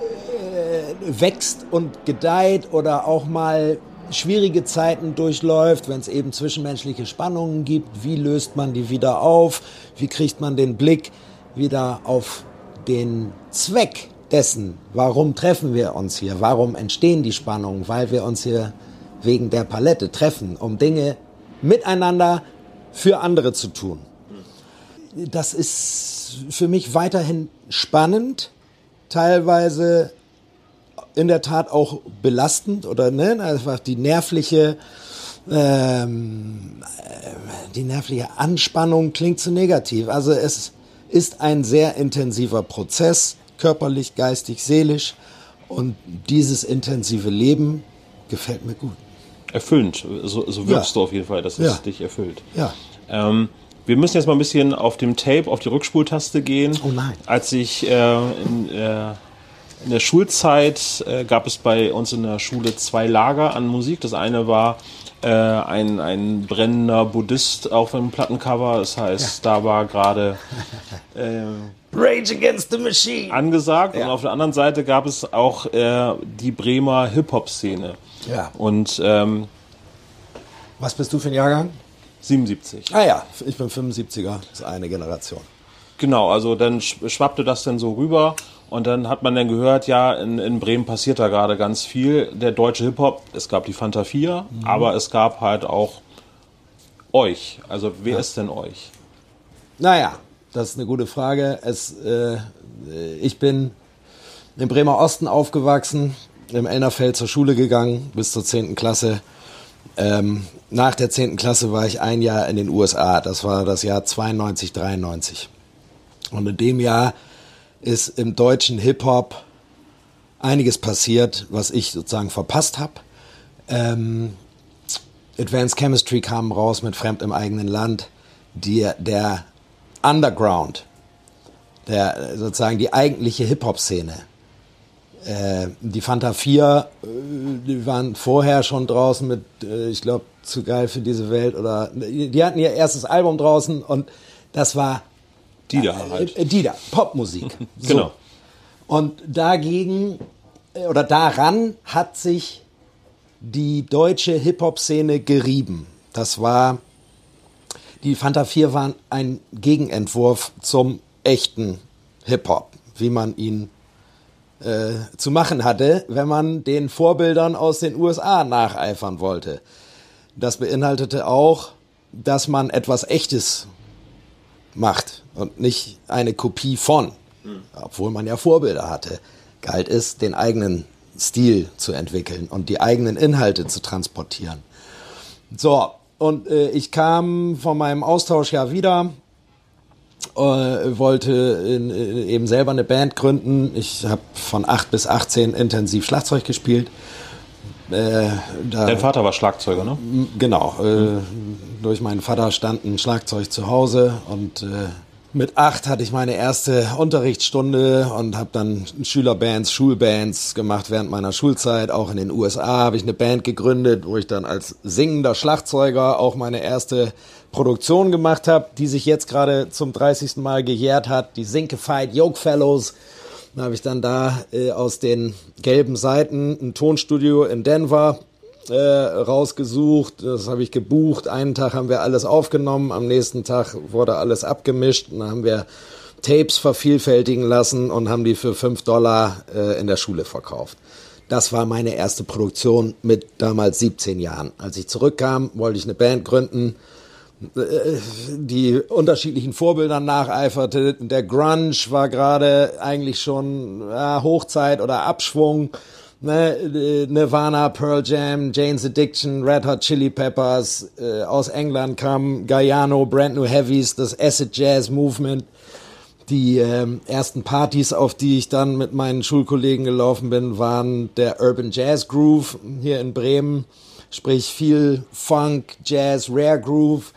C: äh, wächst und gedeiht oder auch mal schwierige Zeiten durchläuft, wenn es eben zwischenmenschliche Spannungen gibt, wie löst man die wieder auf, wie kriegt man den Blick wieder auf den Zweck dessen, warum treffen wir uns hier, warum entstehen die Spannungen, weil wir uns hier wegen der Palette treffen, um Dinge miteinander für andere zu tun. Das ist für mich weiterhin spannend, teilweise in der Tat auch belastend oder ne, einfach die nervliche ähm, die nervliche Anspannung klingt zu negativ. Also es ist ein sehr intensiver Prozess, körperlich, geistig, seelisch. Und dieses intensive Leben gefällt mir gut.
A: Erfüllend, so, so wirkst ja. du auf jeden Fall, dass es ja. dich erfüllt.
C: Ja.
A: Ähm, Wir müssen jetzt mal ein bisschen auf dem Tape, auf die Rückspultaste gehen.
C: Oh nein.
A: Als ich äh, in, äh, in der Schulzeit äh, gab es bei uns in der Schule zwei Lager an Musik. Das eine war äh, ein, ein brennender Buddhist auf einem Plattencover. Das heißt, da war gerade äh,
C: Rage Against the Machine.
A: angesagt.
C: Ja.
A: Und auf der anderen Seite gab es auch äh, die Bremer Hip-Hop-Szene.
C: Ja.
A: Und ähm,
C: Was bist du für ein Jahrgang?
A: 77.
C: Ah ja, ich bin 75er, das ist eine Generation.
A: Genau, also dann sch- schwappte das dann so rüber und dann hat man dann gehört, ja, in, in Bremen passiert da gerade ganz viel. Der deutsche Hip-Hop, es gab die Fanta 4, aber es gab halt auch euch. Also wer ist denn euch?
C: Naja, das ist eine gute Frage. Es, äh, ich bin im Bremer Osten aufgewachsen, im Elnerfeld zur Schule gegangen bis zur 10. Klasse. Ähm, nach der 10. Klasse war ich ein Jahr in den USA. Das war das Jahr 92, 93. Und in dem Jahr ist im deutschen Hip-Hop einiges passiert, was ich sozusagen verpasst habe. Ähm, Advanced Chemistry kam raus mit Fremd im eigenen Land. Die, der Underground, der sozusagen die eigentliche Hip-Hop-Szene. Äh, die Fanta 4, äh, die waren vorher schon draußen mit, äh, ich glaube, zu geil für diese Welt oder die hatten ihr erstes Album draußen und das war
A: Die da halt.
C: äh, die da, Popmusik. So.
A: Genau.
C: Und dagegen äh, oder daran hat sich die deutsche Hip-Hop-Szene gerieben. Das war, die Fanta 4 waren ein Gegenentwurf zum echten Hip-Hop, wie man ihn äh, zu machen hatte, wenn man den Vorbildern aus den USA nacheifern wollte. Das beinhaltete auch, dass man etwas Echtes macht und nicht eine Kopie von, obwohl man ja Vorbilder hatte, galt es, den eigenen Stil zu entwickeln und die eigenen Inhalte zu transportieren. So, und äh, ich kam von meinem Austauschjahr wieder, äh, wollte in, in, eben selber eine Band gründen. Ich habe von 8 bis 18 intensiv Schlagzeug gespielt. Äh, da,
A: Dein Vater war Schlagzeuger, ne?
C: Genau. Äh, durch meinen Vater stand ein Schlagzeug zu Hause und äh, mit acht hatte ich meine erste Unterrichtsstunde und habe dann Schülerbands, Schulbands gemacht während meiner Schulzeit. Auch in den USA habe ich eine Band gegründet, wo ich dann als singender Schlagzeuger auch meine erste Produktion gemacht habe, die sich jetzt gerade zum 30. Mal gejährt hat, die Sinkified Yoke Fellows. Da habe ich dann da äh, aus den gelben Seiten ein Tonstudio in Denver äh, rausgesucht. Das habe ich gebucht. Einen Tag haben wir alles aufgenommen, am nächsten Tag wurde alles abgemischt und dann haben wir Tapes vervielfältigen lassen und haben die für 5 Dollar äh, in der Schule verkauft. Das war meine erste Produktion mit damals 17 Jahren. Als ich zurückkam, wollte ich eine Band gründen die unterschiedlichen Bildern nacheiferte. Der Grunge war gerade eigentlich schon ja, Hochzeit oder Abschwung. Ne? Nirvana, Pearl Jam, Jane's Addiction, Red Hot Chili Peppers. Äh, aus England kam Gaiano, Brand New Heavies, das Acid Jazz Movement. Die ähm, ersten Partys, auf die ich dann mit meinen Schulkollegen gelaufen bin, waren der Urban Jazz Groove hier in Bremen. Sprich viel Funk, Jazz, Rare Groove.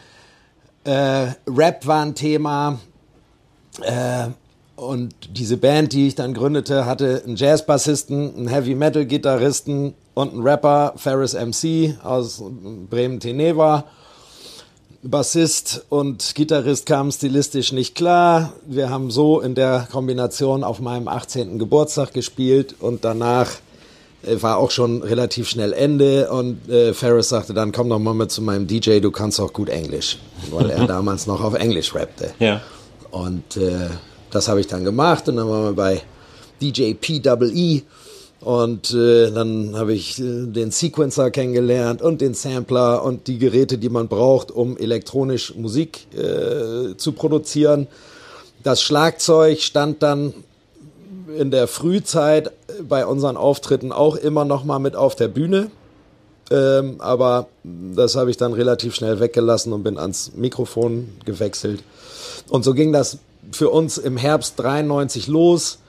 C: Äh, Rap war ein Thema. Äh, und diese Band, die ich dann gründete, hatte einen Jazzbassisten, einen Heavy Metal Gitarristen und einen Rapper, Ferris MC aus Bremen-Teneva. Bassist und Gitarrist kamen stilistisch nicht klar. Wir haben so in der Kombination auf meinem 18. Geburtstag gespielt und danach war auch schon relativ schnell Ende und äh, Ferris sagte dann, komm doch mal mit zu meinem DJ, du kannst auch gut Englisch, weil er damals noch auf Englisch rappte.
A: Ja.
C: Und äh, das habe ich dann gemacht und dann waren wir bei DJ PWE und äh, dann habe ich äh, den Sequencer kennengelernt und den Sampler und die Geräte, die man braucht, um elektronisch Musik äh, zu produzieren. Das Schlagzeug stand dann in der Frühzeit bei unseren Auftritten auch immer noch mal mit auf der Bühne. Ähm, aber das habe ich dann relativ schnell weggelassen und bin ans Mikrofon gewechselt. Und so ging das für uns im Herbst 93 los.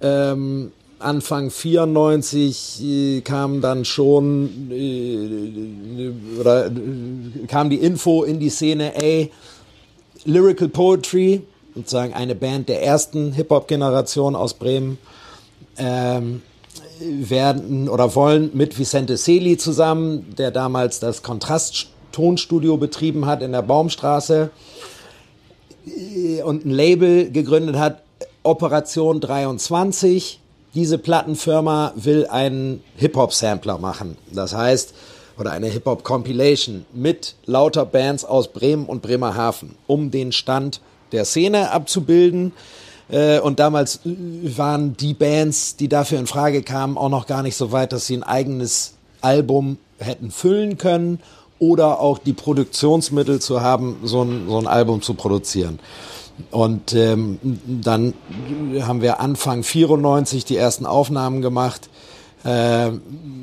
C: Ähm, Anfang 94 äh, kam dann schon äh, oder äh, kam die Info in die Szene, ey, Lyrical Poetry, sozusagen eine Band der ersten Hip-Hop-Generation aus Bremen, ähm, werden oder wollen mit Vicente Seli zusammen, der damals das Kontrast-Tonstudio betrieben hat in der Baumstraße äh, und ein Label gegründet hat, Operation 23. Diese Plattenfirma will einen Hip-Hop-Sampler machen. Das heißt, oder eine Hip-Hop-Compilation mit lauter Bands aus Bremen und Bremerhaven, um den Stand der Szene abzubilden. Äh, und damals waren die Bands, die dafür in Frage kamen, auch noch gar nicht so weit, dass sie ein eigenes Album hätten füllen können oder auch die Produktionsmittel zu haben, so ein, so ein Album zu produzieren. Und ähm, dann haben wir Anfang 94 die ersten Aufnahmen gemacht äh,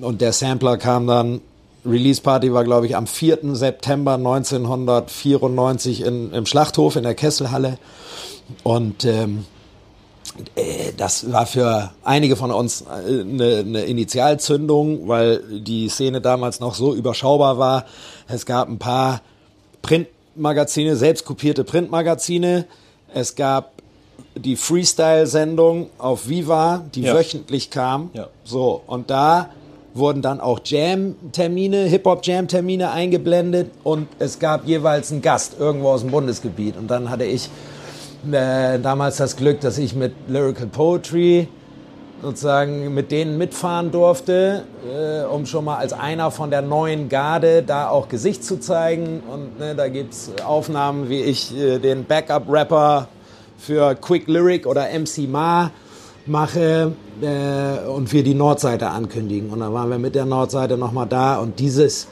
C: und der Sampler kam dann Release Party war, glaube ich, am 4. September 1994 in, im Schlachthof in der Kesselhalle. Und ähm, äh, das war für einige von uns äh, eine, eine Initialzündung, weil die Szene damals noch so überschaubar war. Es gab ein paar Printmagazine, selbst kopierte Printmagazine. Es gab die Freestyle-Sendung auf Viva, die ja. wöchentlich kam. Ja. So, und da wurden dann auch Jam-Termine, Hip-Hop-Jam-Termine eingeblendet und es gab jeweils einen Gast irgendwo aus dem Bundesgebiet. Und dann hatte ich äh, damals das Glück, dass ich mit Lyrical Poetry sozusagen mit denen mitfahren durfte, äh, um schon mal als einer von der neuen Garde da auch Gesicht zu zeigen. Und ne, da gibt's Aufnahmen, wie ich äh, den Backup-Rapper für Quick Lyric oder MC Ma mache äh, und wir die Nordseite ankündigen. Und dann waren wir mit der Nordseite nochmal da und dieses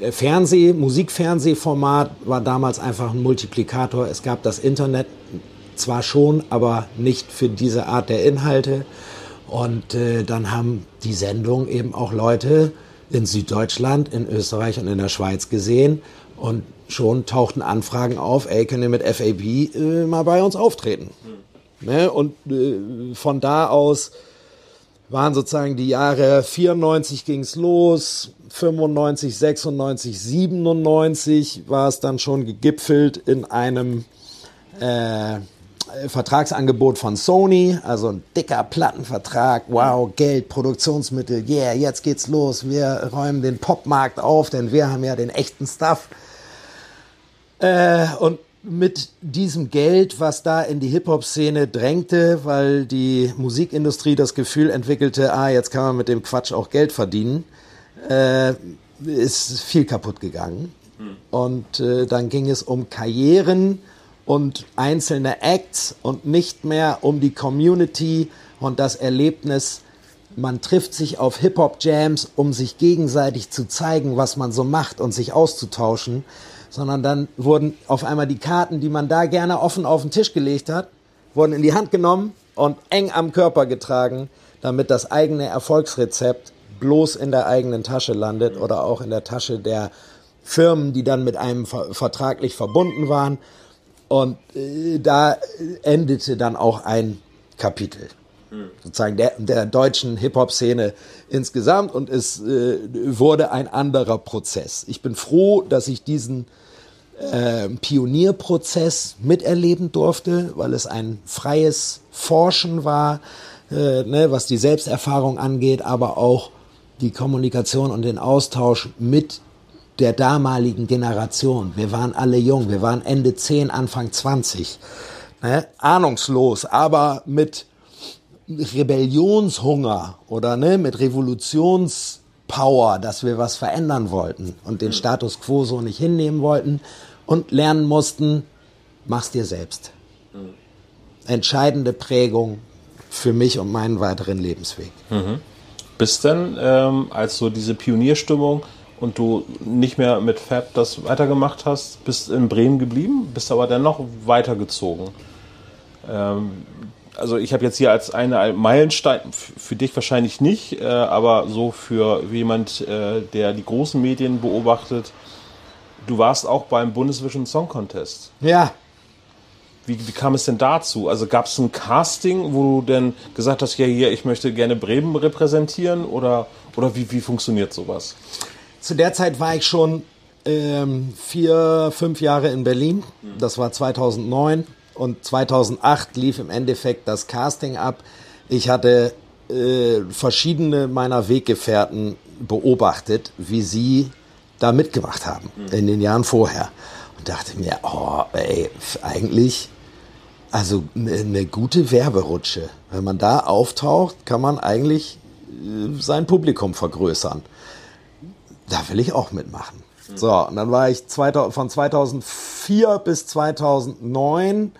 C: äh, Fernseh-, Musikfernsehformat war damals einfach ein Multiplikator. Es gab das Internet zwar schon, aber nicht für diese Art der Inhalte. Und äh, dann haben die Sendung eben auch Leute in Süddeutschland, in Österreich und in der Schweiz gesehen. Und schon tauchten Anfragen auf, ey, könnt ihr mit FAB äh, mal bei uns auftreten? Ne? Und äh, von da aus waren sozusagen die Jahre 94 ging's los, 95, 96, 97 war es dann schon gegipfelt in einem äh, Vertragsangebot von Sony, also ein dicker Plattenvertrag, wow, Geld, Produktionsmittel, yeah, jetzt geht's los, wir räumen den Popmarkt auf, denn wir haben ja den echten Stuff. Äh, und mit diesem Geld, was da in die Hip-Hop-Szene drängte, weil die Musikindustrie das Gefühl entwickelte, ah, jetzt kann man mit dem Quatsch auch Geld verdienen, äh, ist viel kaputt gegangen. Hm. Und äh, dann ging es um Karrieren und einzelne Acts und nicht mehr um die Community und das Erlebnis, man trifft sich auf Hip-Hop-Jams, um sich gegenseitig zu zeigen, was man so macht und sich auszutauschen sondern dann wurden auf einmal die Karten, die man da gerne offen auf den Tisch gelegt hat, wurden in die Hand genommen und eng am Körper getragen, damit das eigene Erfolgsrezept bloß in der eigenen Tasche landet oder auch in der Tasche der Firmen, die dann mit einem vertraglich verbunden waren. Und äh, da endete dann auch ein Kapitel sozusagen der, der deutschen Hip-Hop-Szene insgesamt und es äh, wurde ein anderer Prozess. Ich bin froh, dass ich diesen äh, Pionierprozess miterleben durfte, weil es ein freies Forschen war, äh, ne, was die Selbsterfahrung angeht, aber auch die Kommunikation und den Austausch mit der damaligen Generation. Wir waren alle jung, wir waren Ende 10, Anfang 20. Ne? Ahnungslos, aber mit Rebellionshunger oder ne, mit Revolutionspower, dass wir was verändern wollten und den Status quo so nicht hinnehmen wollten und lernen mussten, mach's dir selbst. Entscheidende Prägung für mich und meinen weiteren Lebensweg.
A: Mhm. Bis denn, ähm, als so diese Pionierstimmung und du nicht mehr mit Fab das weitergemacht hast, bist in Bremen geblieben, bist aber dennoch weitergezogen. Ähm, also ich habe jetzt hier als eine Meilenstein, für dich wahrscheinlich nicht, äh, aber so für jemand, äh, der die großen Medien beobachtet, du warst auch beim Bundesvision Song Contest.
C: Ja.
A: Wie, wie kam es denn dazu? Also gab es ein Casting, wo du denn gesagt hast, ja hier, ich möchte gerne Bremen repräsentieren oder, oder wie, wie funktioniert sowas?
C: Zu der Zeit war ich schon ähm, vier, fünf Jahre in Berlin. Das war 2009 und 2008 lief im Endeffekt das Casting ab. Ich hatte äh, verschiedene meiner Weggefährten beobachtet, wie sie da mitgemacht haben in den Jahren vorher und dachte mir, oh, ey, eigentlich also eine ne gute Werberutsche. Wenn man da auftaucht, kann man eigentlich äh, sein Publikum vergrößern. Da will ich auch mitmachen. So, und dann war ich 2000, von 2004 bis 2009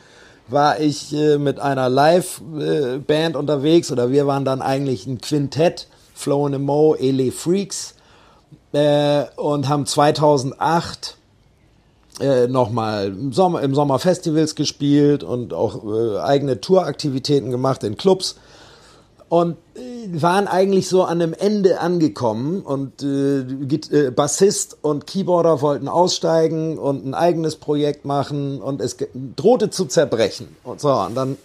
C: war ich äh, mit einer Live-Band unterwegs oder wir waren dann eigentlich ein Quintett, Flo and Mo, Ele Freaks äh, und haben 2008 äh, nochmal im Sommer, im Sommer Festivals gespielt und auch äh, eigene Touraktivitäten gemacht in Clubs und äh, waren eigentlich so an einem Ende angekommen und äh, äh, Bassist und Keyboarder wollten aussteigen und ein eigenes Projekt machen und es drohte zu zerbrechen und so und dann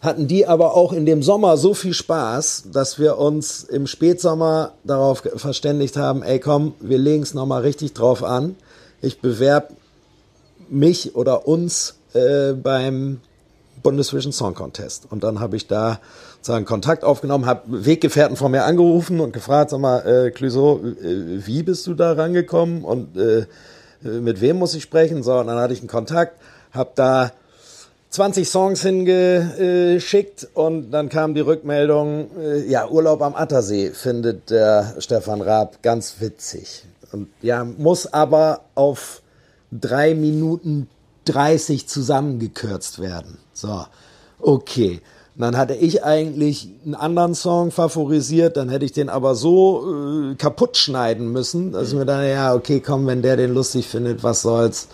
C: hatten die aber auch in dem Sommer so viel Spaß, dass wir uns im Spätsommer darauf verständigt haben, ey komm, wir legen es nochmal richtig drauf an. Ich bewerb mich oder uns äh, beim Bundesvision Song Contest. Und dann habe ich da sozusagen Kontakt aufgenommen, habe Weggefährten von mir angerufen und gefragt, sag mal, äh, Clouseau, äh, wie bist du da rangekommen und äh, mit wem muss ich sprechen? So, und dann hatte ich einen Kontakt, habe da 20 Songs hingeschickt und dann kam die Rückmeldung, äh, ja, Urlaub am Attersee findet der Stefan Raab ganz witzig. Und ja, muss aber auf drei Minuten 30 zusammengekürzt werden. So, okay. Und dann hatte ich eigentlich einen anderen Song favorisiert, dann hätte ich den aber so äh, kaputt schneiden müssen, dass ich mir dann, ja, okay, komm, wenn der den lustig findet, was soll's,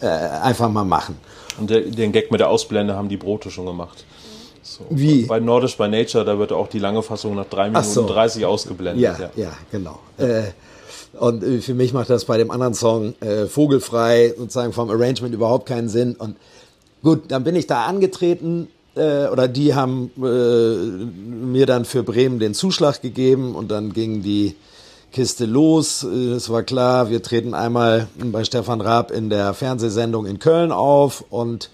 C: äh, einfach mal machen.
A: Und der, den Gag mit der Ausblende haben die Brote schon gemacht.
C: So. Wie?
A: Bei Nordisch by Nature, da wird auch die lange Fassung nach drei Minuten so. 30 ausgeblendet.
C: Ja, ja, ja genau. Äh, und äh, für mich macht das bei dem anderen Song äh, Vogelfrei sozusagen vom Arrangement überhaupt keinen Sinn. Und gut, dann bin ich da angetreten äh, oder die haben äh, mir dann für Bremen den Zuschlag gegeben und dann ging die Kiste los. Äh, es war klar, wir treten einmal bei Stefan Raab in der Fernsehsendung in Köln auf und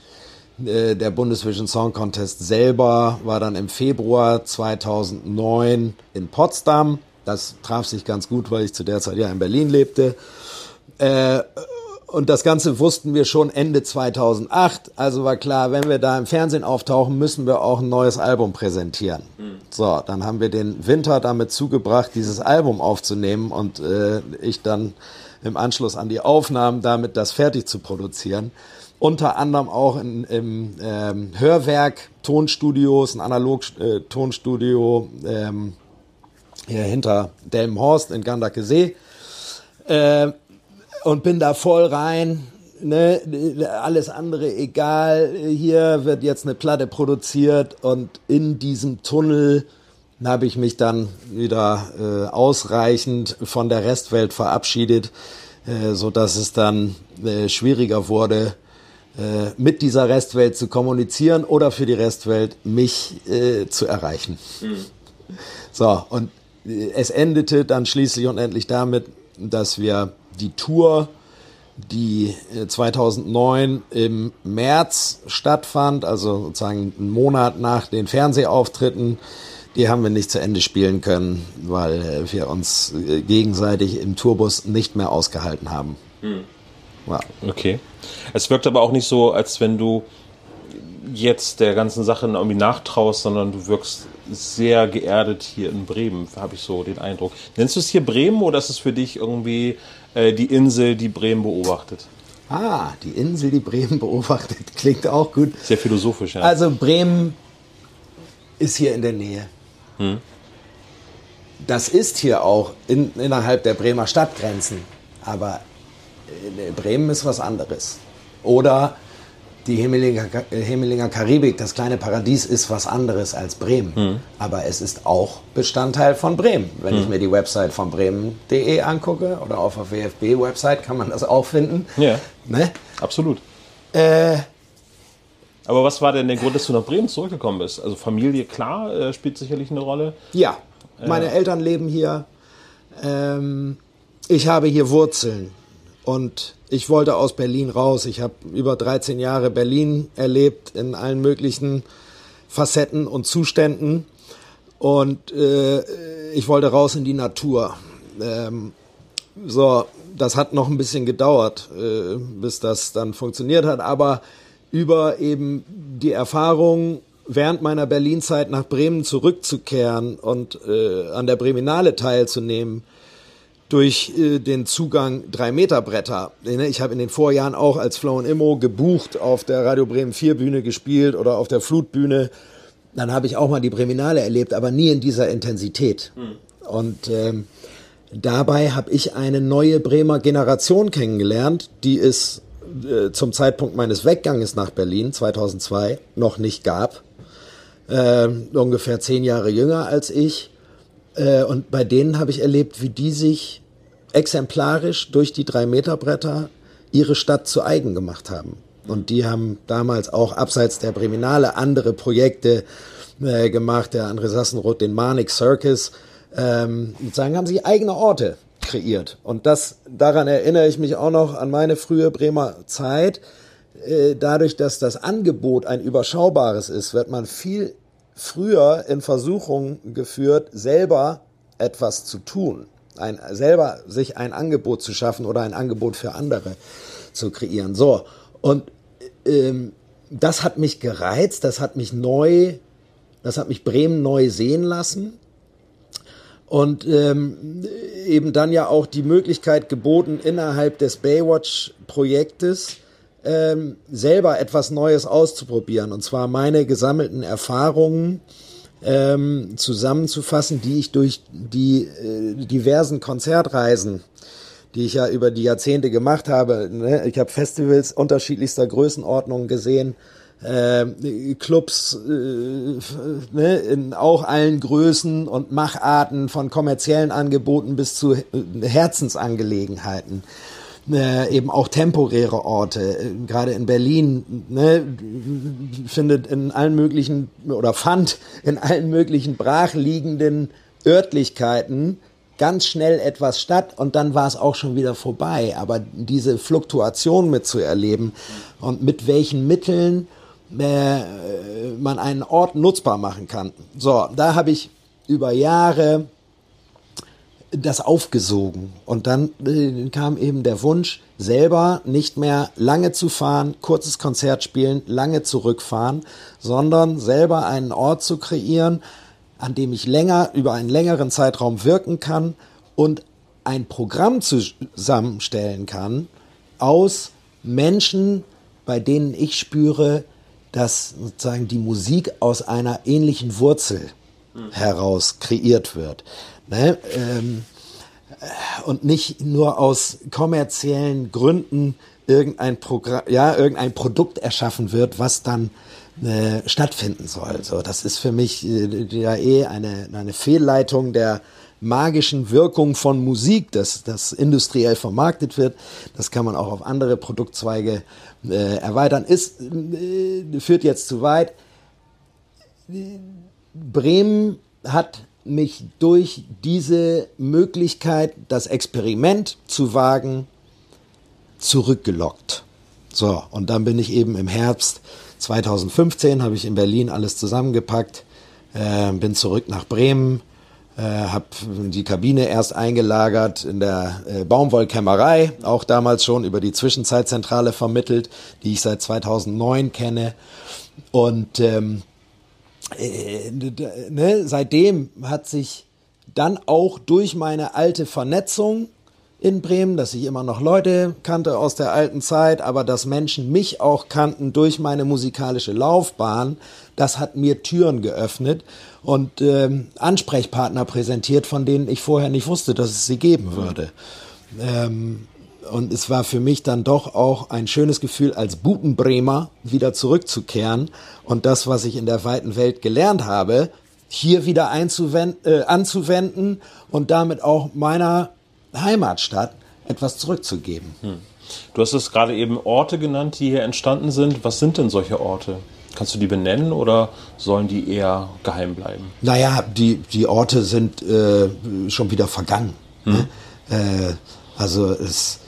C: äh, der Bundesvision Song Contest selber war dann im Februar 2009 in Potsdam. Das traf sich ganz gut, weil ich zu der Zeit ja in Berlin lebte. Äh, und das Ganze wussten wir schon Ende 2008. Also war klar, wenn wir da im Fernsehen auftauchen, müssen wir auch ein neues Album präsentieren. Mhm. So, dann haben wir den Winter damit zugebracht, dieses Album aufzunehmen und äh, ich dann im Anschluss an die Aufnahmen damit das fertig zu produzieren. Unter anderem auch in, im ähm, Hörwerk Tonstudios, ein Analog-Tonstudio äh, ähm, hier hinter Delmenhorst in Gandake See. Äh, und bin da voll rein. Ne, alles andere egal. Hier wird jetzt eine Platte produziert und in diesem Tunnel habe ich mich dann wieder äh, ausreichend von der Restwelt verabschiedet, äh, so dass es dann äh, schwieriger wurde, äh, mit dieser Restwelt zu kommunizieren oder für die Restwelt mich äh, zu erreichen. Mhm. So, und es endete dann schließlich und endlich damit, dass wir die Tour, die 2009 äh, im März stattfand, also sozusagen einen Monat nach den Fernsehauftritten, die haben wir nicht zu Ende spielen können, weil äh, wir uns äh, gegenseitig im Tourbus nicht mehr ausgehalten haben. Hm.
A: Ja. Okay. Es wirkt aber auch nicht so, als wenn du jetzt der ganzen Sache irgendwie nachtraust, sondern du wirkst sehr geerdet hier in Bremen, habe ich so den Eindruck. Nennst du es hier Bremen oder ist es für dich irgendwie äh, die Insel, die Bremen beobachtet?
C: Ah, die Insel, die Bremen beobachtet, klingt auch gut.
A: Sehr philosophisch, ja.
C: Also Bremen ist hier in der Nähe. Hm. Das ist hier auch in, innerhalb der Bremer Stadtgrenzen. Aber äh, Bremen ist was anderes. Oder die Hemelinger, Hemelinger Karibik, das kleine Paradies, ist was anderes als Bremen. Mhm. Aber es ist auch Bestandteil von Bremen. Wenn mhm. ich mir die Website von bremen.de angucke oder auf der WFB-Website kann man das auch finden.
A: Ja,
C: ne?
A: absolut. Äh, aber was war denn der Grund, dass du nach Bremen zurückgekommen bist? Also Familie, klar, äh, spielt sicherlich eine Rolle.
C: Ja, meine äh. Eltern leben hier. Ähm, ich habe hier Wurzeln. Und ich wollte aus Berlin raus. Ich habe über 13 Jahre Berlin erlebt in allen möglichen Facetten und Zuständen. Und äh, ich wollte raus in die Natur. Ähm, so, das hat noch ein bisschen gedauert, äh, bis das dann funktioniert hat. Aber über eben die Erfahrung während meiner Berlinzeit nach Bremen zurückzukehren und äh, an der Breminale teilzunehmen, durch äh, den Zugang 3-Meter-Bretter. Ich habe in den Vorjahren auch als Flow und Immo gebucht auf der Radio Bremen 4 Bühne gespielt oder auf der Flutbühne. Dann habe ich auch mal die Breminale erlebt, aber nie in dieser Intensität. Mhm. Und ähm, dabei habe ich eine neue Bremer Generation kennengelernt, die es äh, zum Zeitpunkt meines Wegganges nach Berlin 2002 noch nicht gab. Äh, ungefähr zehn Jahre jünger als ich. Äh, und bei denen habe ich erlebt, wie die sich exemplarisch durch die drei Meter Bretter ihre Stadt zu eigen gemacht haben. Und die haben damals auch abseits der Breminale andere Projekte äh, gemacht. Der André Sassenroth, den Manic Circus. Ähm, sozusagen haben sie eigene Orte kreiert. Und das, daran erinnere ich mich auch noch an meine frühe Bremer Zeit. Äh, dadurch, dass das Angebot ein überschaubares ist, wird man viel früher in Versuchung geführt, selber etwas zu tun ein, selber sich ein Angebot zu schaffen oder ein Angebot für andere zu kreieren. So, und ähm, das hat mich gereizt, das hat mich neu, das hat mich Bremen neu sehen lassen. Und ähm, eben dann ja auch die Möglichkeit geboten, innerhalb des Baywatch-Projektes ähm, selber etwas Neues auszuprobieren. Und zwar meine gesammelten Erfahrungen ähm, zusammenzufassen, die ich durch die äh, diversen Konzertreisen, die ich ja über die Jahrzehnte gemacht habe, ne? ich habe Festivals unterschiedlichster Größenordnungen gesehen, äh, Clubs äh, ne, in auch allen Größen und Macharten von kommerziellen Angeboten bis zu Herzensangelegenheiten äh, eben auch temporäre Orte. Äh, gerade in Berlin ne, findet in allen möglichen oder fand in allen möglichen brachliegenden Örtlichkeiten ganz schnell etwas statt und dann war es auch schon wieder vorbei. Aber diese Fluktuation mitzuerleben und mit welchen Mitteln äh, man einen Ort nutzbar machen kann. So, da habe ich über Jahre das aufgesogen. Und dann äh, kam eben der Wunsch, selber nicht mehr lange zu fahren, kurzes Konzert spielen, lange zurückfahren, sondern selber einen Ort zu kreieren, an dem ich länger, über einen längeren Zeitraum wirken kann und ein Programm zusammenstellen kann aus Menschen, bei denen ich spüre, dass sozusagen die Musik aus einer ähnlichen Wurzel heraus kreiert wird. Ne? Ähm, und nicht nur aus kommerziellen Gründen irgendein Programm, ja, irgendein Produkt erschaffen wird, was dann äh, stattfinden soll. So, das ist für mich äh, ja eh eine, eine Fehlleitung der magischen Wirkung von Musik, dass das industriell vermarktet wird. Das kann man auch auf andere Produktzweige äh, erweitern. Ist, äh, führt jetzt zu weit. Bremen hat mich durch diese Möglichkeit, das Experiment zu wagen, zurückgelockt. So, und dann bin ich eben im Herbst 2015, habe ich in Berlin alles zusammengepackt, äh, bin zurück nach Bremen, äh, habe die Kabine erst eingelagert in der äh, Baumwollkämmerei, auch damals schon über die Zwischenzeitzentrale vermittelt, die ich seit 2009 kenne. Und ähm, äh, ne, seitdem hat sich dann auch durch meine alte Vernetzung in Bremen, dass ich immer noch Leute kannte aus der alten Zeit, aber dass Menschen mich auch kannten durch meine musikalische Laufbahn, das hat mir Türen geöffnet und ähm, Ansprechpartner präsentiert, von denen ich vorher nicht wusste, dass es sie geben würde. Ähm, und es war für mich dann doch auch ein schönes Gefühl, als Butenbremer wieder zurückzukehren und das, was ich in der weiten Welt gelernt habe, hier wieder äh, anzuwenden und damit auch meiner Heimatstadt etwas zurückzugeben. Hm.
A: Du hast es gerade eben Orte genannt, die hier entstanden sind. Was sind denn solche Orte? Kannst du die benennen oder sollen die eher geheim bleiben?
C: Naja, die, die Orte sind äh, schon wieder vergangen. Hm. Ne? Äh, also es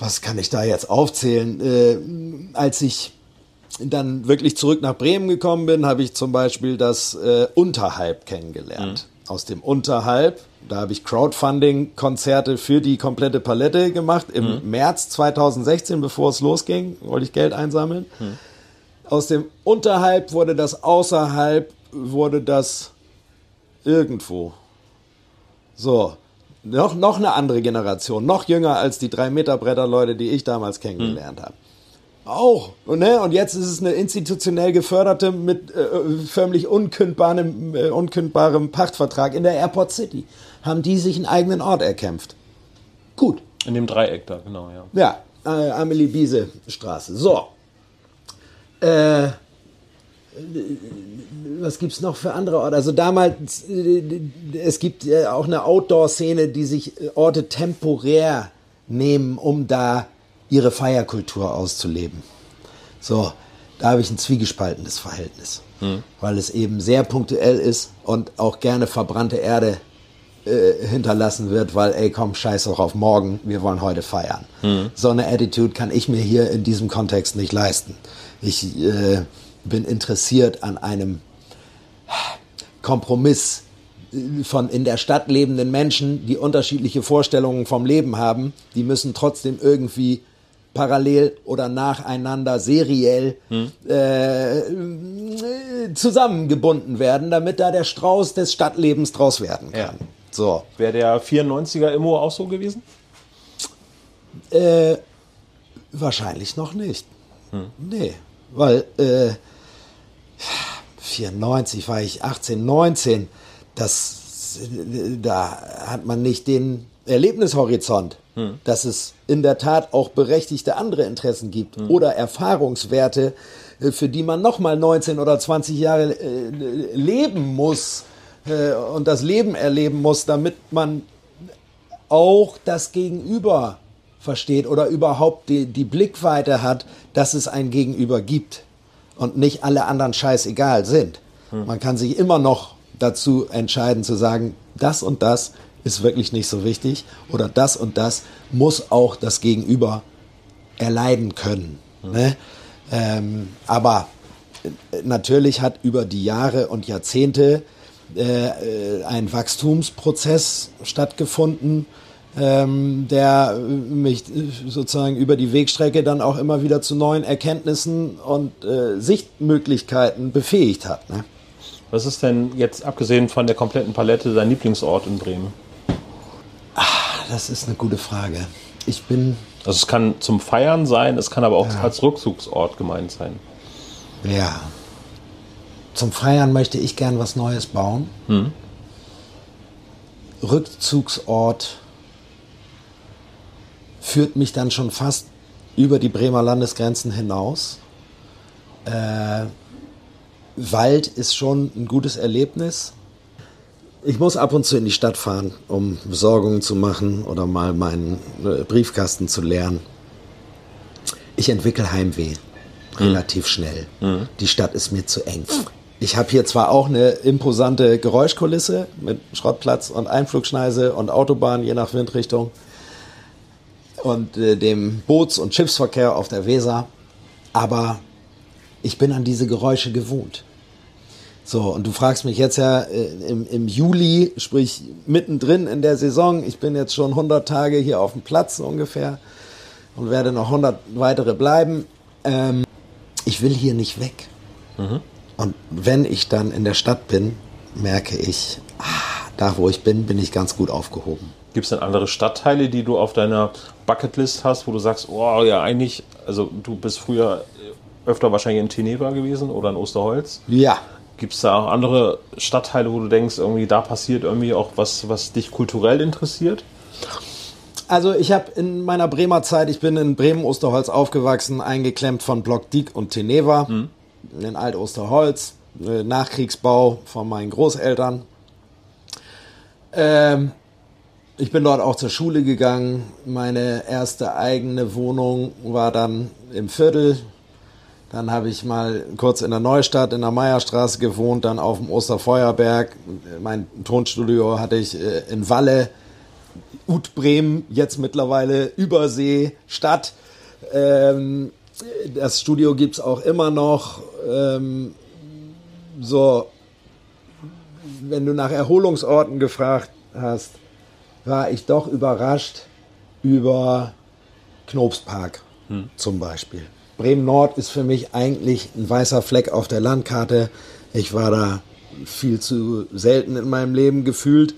C: was kann ich da jetzt aufzählen? Äh, als ich dann wirklich zurück nach Bremen gekommen bin, habe ich zum Beispiel das äh, Unterhalb kennengelernt. Mhm. Aus dem Unterhalb, da habe ich Crowdfunding-Konzerte für die komplette Palette gemacht. Im mhm. März 2016, bevor es losging, wollte ich Geld einsammeln. Mhm. Aus dem Unterhalb wurde das Außerhalb, wurde das irgendwo. So, noch, noch eine andere Generation, noch jünger als die drei Meter Bretter Leute, die ich damals kennengelernt mhm. habe. Auch. Und, ne? und jetzt ist es eine institutionell geförderte mit äh, förmlich unkündbarem, äh, unkündbarem Pachtvertrag in der Airport City. Haben die sich einen eigenen Ort erkämpft. Gut.
A: In dem Dreieck da, genau, ja.
C: Ja, äh, Amelie Biese Straße. So. Äh, was gibt es noch für andere Orte? Also damals, äh, es gibt äh, auch eine Outdoor-Szene, die sich äh, Orte temporär nehmen, um da ihre Feierkultur auszuleben. So, da habe ich ein zwiegespaltenes Verhältnis, hm. weil es eben sehr punktuell ist und auch gerne verbrannte Erde äh, hinterlassen wird, weil, ey, komm, scheiß doch auf morgen, wir wollen heute feiern. Hm. So eine Attitude kann ich mir hier in diesem Kontext nicht leisten. Ich äh, bin interessiert an einem Kompromiss von in der Stadt lebenden Menschen, die unterschiedliche Vorstellungen vom Leben haben, die müssen trotzdem irgendwie parallel oder nacheinander seriell hm. äh, zusammengebunden werden, damit da der Strauß des Stadtlebens draus werden kann. Ja.
A: So. Wäre der 94er Immo auch so gewesen?
C: Äh, wahrscheinlich noch nicht. Hm. Nee, weil äh, 94 war ich 18, 19. Das, da hat man nicht den Erlebnishorizont, hm. dass es in der Tat auch berechtigte andere Interessen gibt hm. oder Erfahrungswerte, äh, für die man nochmal 19 oder 20 Jahre äh, leben muss äh, und das Leben erleben muss, damit man auch das Gegenüber versteht oder überhaupt die, die Blickweite hat, dass es ein Gegenüber gibt und nicht alle anderen scheißegal sind. Hm. Man kann sich immer noch dazu entscheiden zu sagen, das und das ist wirklich nicht so wichtig oder das und das muss auch das Gegenüber erleiden können. Hm. Ne? Ähm, aber äh, natürlich hat über die Jahre und Jahrzehnte äh, äh ein Wachstumsprozess stattgefunden, ähm, der mich sozusagen über die Wegstrecke dann auch immer wieder zu neuen Erkenntnissen und äh, Sichtmöglichkeiten befähigt hat. Ne?
A: Was ist denn jetzt, abgesehen von der kompletten Palette, dein Lieblingsort in Bremen?
C: Ach, das ist eine gute Frage. Ich bin.
A: Also es kann zum Feiern sein, es kann aber auch ja. als Rückzugsort gemeint sein.
C: Ja. Zum Feiern möchte ich gern was Neues bauen. Hm. Rückzugsort führt mich dann schon fast über die Bremer Landesgrenzen hinaus. Äh, Wald ist schon ein gutes Erlebnis. Ich muss ab und zu in die Stadt fahren, um Besorgungen zu machen oder mal meinen äh, Briefkasten zu leeren. Ich entwickle Heimweh relativ mhm. schnell. Mhm. Die Stadt ist mir zu eng. Ich habe hier zwar auch eine imposante Geräuschkulisse mit Schrottplatz und Einflugschneise und Autobahn, je nach Windrichtung und äh, dem Boots- und Schiffsverkehr auf der Weser. Aber ich bin an diese Geräusche gewohnt. So, und du fragst mich jetzt ja äh, im, im Juli, sprich mittendrin in der Saison, ich bin jetzt schon 100 Tage hier auf dem Platz ungefähr und werde noch 100 weitere bleiben. Ähm, ich will hier nicht weg. Mhm. Und wenn ich dann in der Stadt bin, merke ich, ah, da wo ich bin, bin ich ganz gut aufgehoben.
A: Gibt es denn andere Stadtteile, die du auf deiner Bucketlist hast, wo du sagst, oh ja, eigentlich, also du bist früher öfter wahrscheinlich in Teneva gewesen oder in Osterholz?
C: Ja.
A: Gibt es da auch andere Stadtteile, wo du denkst, irgendwie da passiert irgendwie auch was, was dich kulturell interessiert?
C: Also ich habe in meiner Bremer Zeit, ich bin in Bremen-Osterholz aufgewachsen, eingeklemmt von Block Diek und Teneva, mhm. in Alt-Osterholz, äh, Nachkriegsbau von meinen Großeltern. Ähm, ich bin dort auch zur Schule gegangen. Meine erste eigene Wohnung war dann im Viertel. Dann habe ich mal kurz in der Neustadt in der Meierstraße gewohnt, dann auf dem Osterfeuerberg. Mein Tonstudio hatte ich äh, in Walle. Gut, Bremen, jetzt mittlerweile Übersee, Stadt. Ähm, das Studio gibt es auch immer noch. Ähm, so, wenn du nach Erholungsorten gefragt hast, war ich doch überrascht über Knobspark hm. zum Beispiel. Bremen Nord ist für mich eigentlich ein weißer Fleck auf der Landkarte. Ich war da viel zu selten in meinem Leben gefühlt.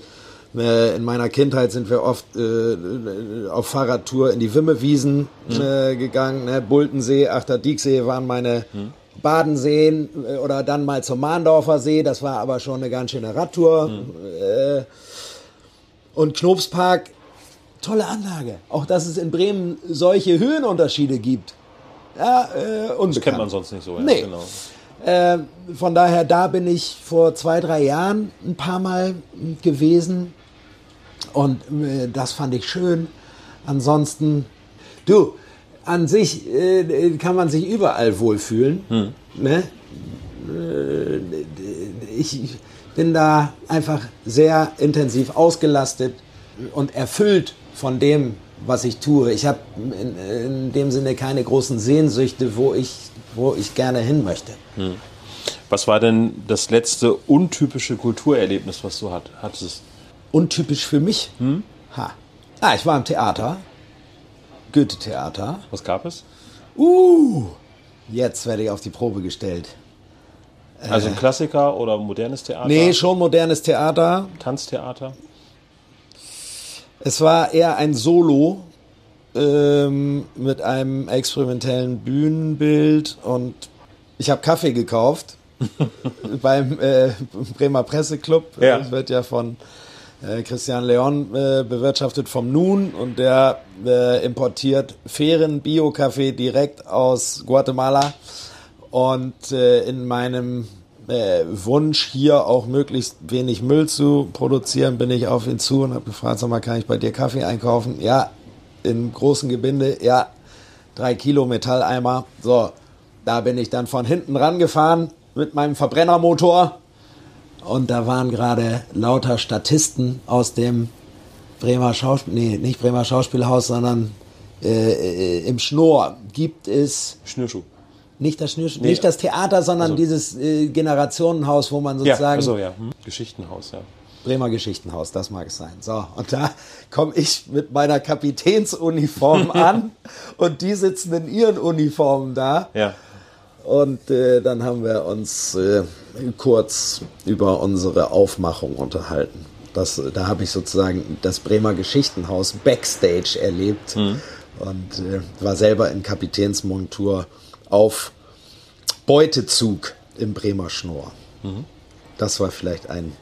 C: Äh, in meiner Kindheit sind wir oft äh, auf Fahrradtour in die Wimmewiesen mhm. äh, gegangen. Ne? Bultensee, Achterdieksee waren meine mhm. Badenseen äh, oder dann mal zum Mahndorfer See. Das war aber schon eine ganz schöne Radtour. Mhm. Äh, und Knobspark, tolle Anlage. Auch dass es in Bremen solche Höhenunterschiede gibt. Ja, äh, unbekannt.
A: Das kennt man sonst nicht so. Ja,
C: nee. Genau. Äh, von daher, da bin ich vor zwei, drei Jahren ein paar Mal gewesen. Und äh, das fand ich schön. Ansonsten, du, an sich äh, kann man sich überall wohlfühlen. Hm. Ne? Ich bin da einfach sehr intensiv ausgelastet und erfüllt von dem, was ich tue. Ich habe in, in, dem Sinne keine großen Sehnsüchte, wo ich, wo ich gerne hin möchte. Hm.
A: Was war denn das letzte untypische Kulturerlebnis, was du hat, hattest?
C: Untypisch für mich? Hm? Ha. Ah, ich war im Theater. Goethe-Theater.
A: Was gab es?
C: Uh, jetzt werde ich auf die Probe gestellt.
A: Also ein Klassiker oder modernes Theater?
C: Nee, schon modernes Theater.
A: Tanztheater?
C: Es war eher ein Solo ähm, mit einem experimentellen Bühnenbild und ich habe Kaffee gekauft beim äh, Bremer Presseclub. Ja. Das wird ja von äh, Christian Leon äh, bewirtschaftet vom Nun und der äh, importiert fairen Bio-Kaffee direkt aus Guatemala. Und äh, in meinem äh, Wunsch, hier auch möglichst wenig Müll zu produzieren, bin ich auf ihn zu und habe gefragt, sag mal, kann ich bei dir Kaffee einkaufen? Ja, im großen Gebinde, ja, drei Kilo Metalleimer. So, da bin ich dann von hinten rangefahren mit meinem Verbrennermotor und da waren gerade lauter Statisten aus dem Bremer Schauspiel, nee, nicht Bremer Schauspielhaus, sondern äh, äh, im Schnur gibt es
A: Schnürschuh.
C: Nicht das Schnürschuh, nee, nicht das Theater, sondern also. dieses äh, Generationenhaus, wo man sozusagen.
A: Ja, also ja, hm. Geschichtenhaus, ja.
C: Bremer Geschichtenhaus, das mag es sein. So, und da komme ich mit meiner Kapitänsuniform an und die sitzen in ihren Uniformen da.
A: Ja.
C: Und äh, dann haben wir uns äh, kurz über unsere Aufmachung unterhalten. Das, da habe ich sozusagen das Bremer Geschichtenhaus Backstage erlebt mhm. und äh, war selber in Kapitänsmontur auf Beutezug im Bremer Schnur. Mhm. Das war vielleicht ein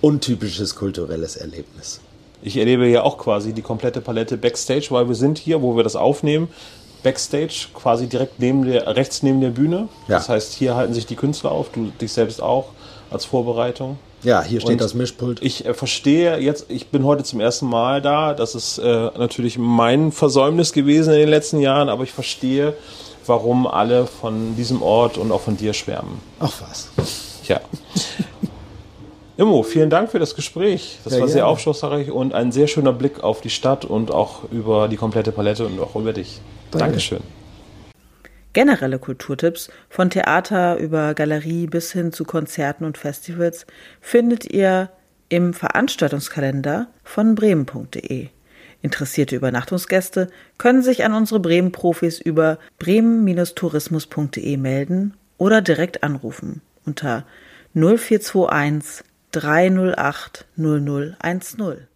C: untypisches kulturelles Erlebnis.
A: Ich erlebe ja auch quasi die komplette Palette Backstage, weil wir sind hier, wo wir das aufnehmen, Backstage, quasi direkt neben der, rechts neben der Bühne. Ja. Das heißt, hier halten sich die Künstler auf, du dich selbst auch als Vorbereitung.
C: Ja, hier steht und das Mischpult.
A: Ich äh, verstehe jetzt, ich bin heute zum ersten Mal da. Das ist äh, natürlich mein Versäumnis gewesen in den letzten Jahren, aber ich verstehe, warum alle von diesem Ort und auch von dir schwärmen.
C: Ach was.
A: Ja. Immo, vielen Dank für das Gespräch. Das ja, war sehr gerne. aufschlussreich und ein sehr schöner Blick auf die Stadt und auch über die komplette Palette und auch über dich. Danke. Dankeschön.
B: Generelle Kulturtipps von Theater über Galerie bis hin zu Konzerten und Festivals findet ihr im Veranstaltungskalender von bremen.de. Interessierte Übernachtungsgäste können sich an unsere Bremen-Profis über bremen-tourismus.de melden oder direkt anrufen unter 0421 308 0010.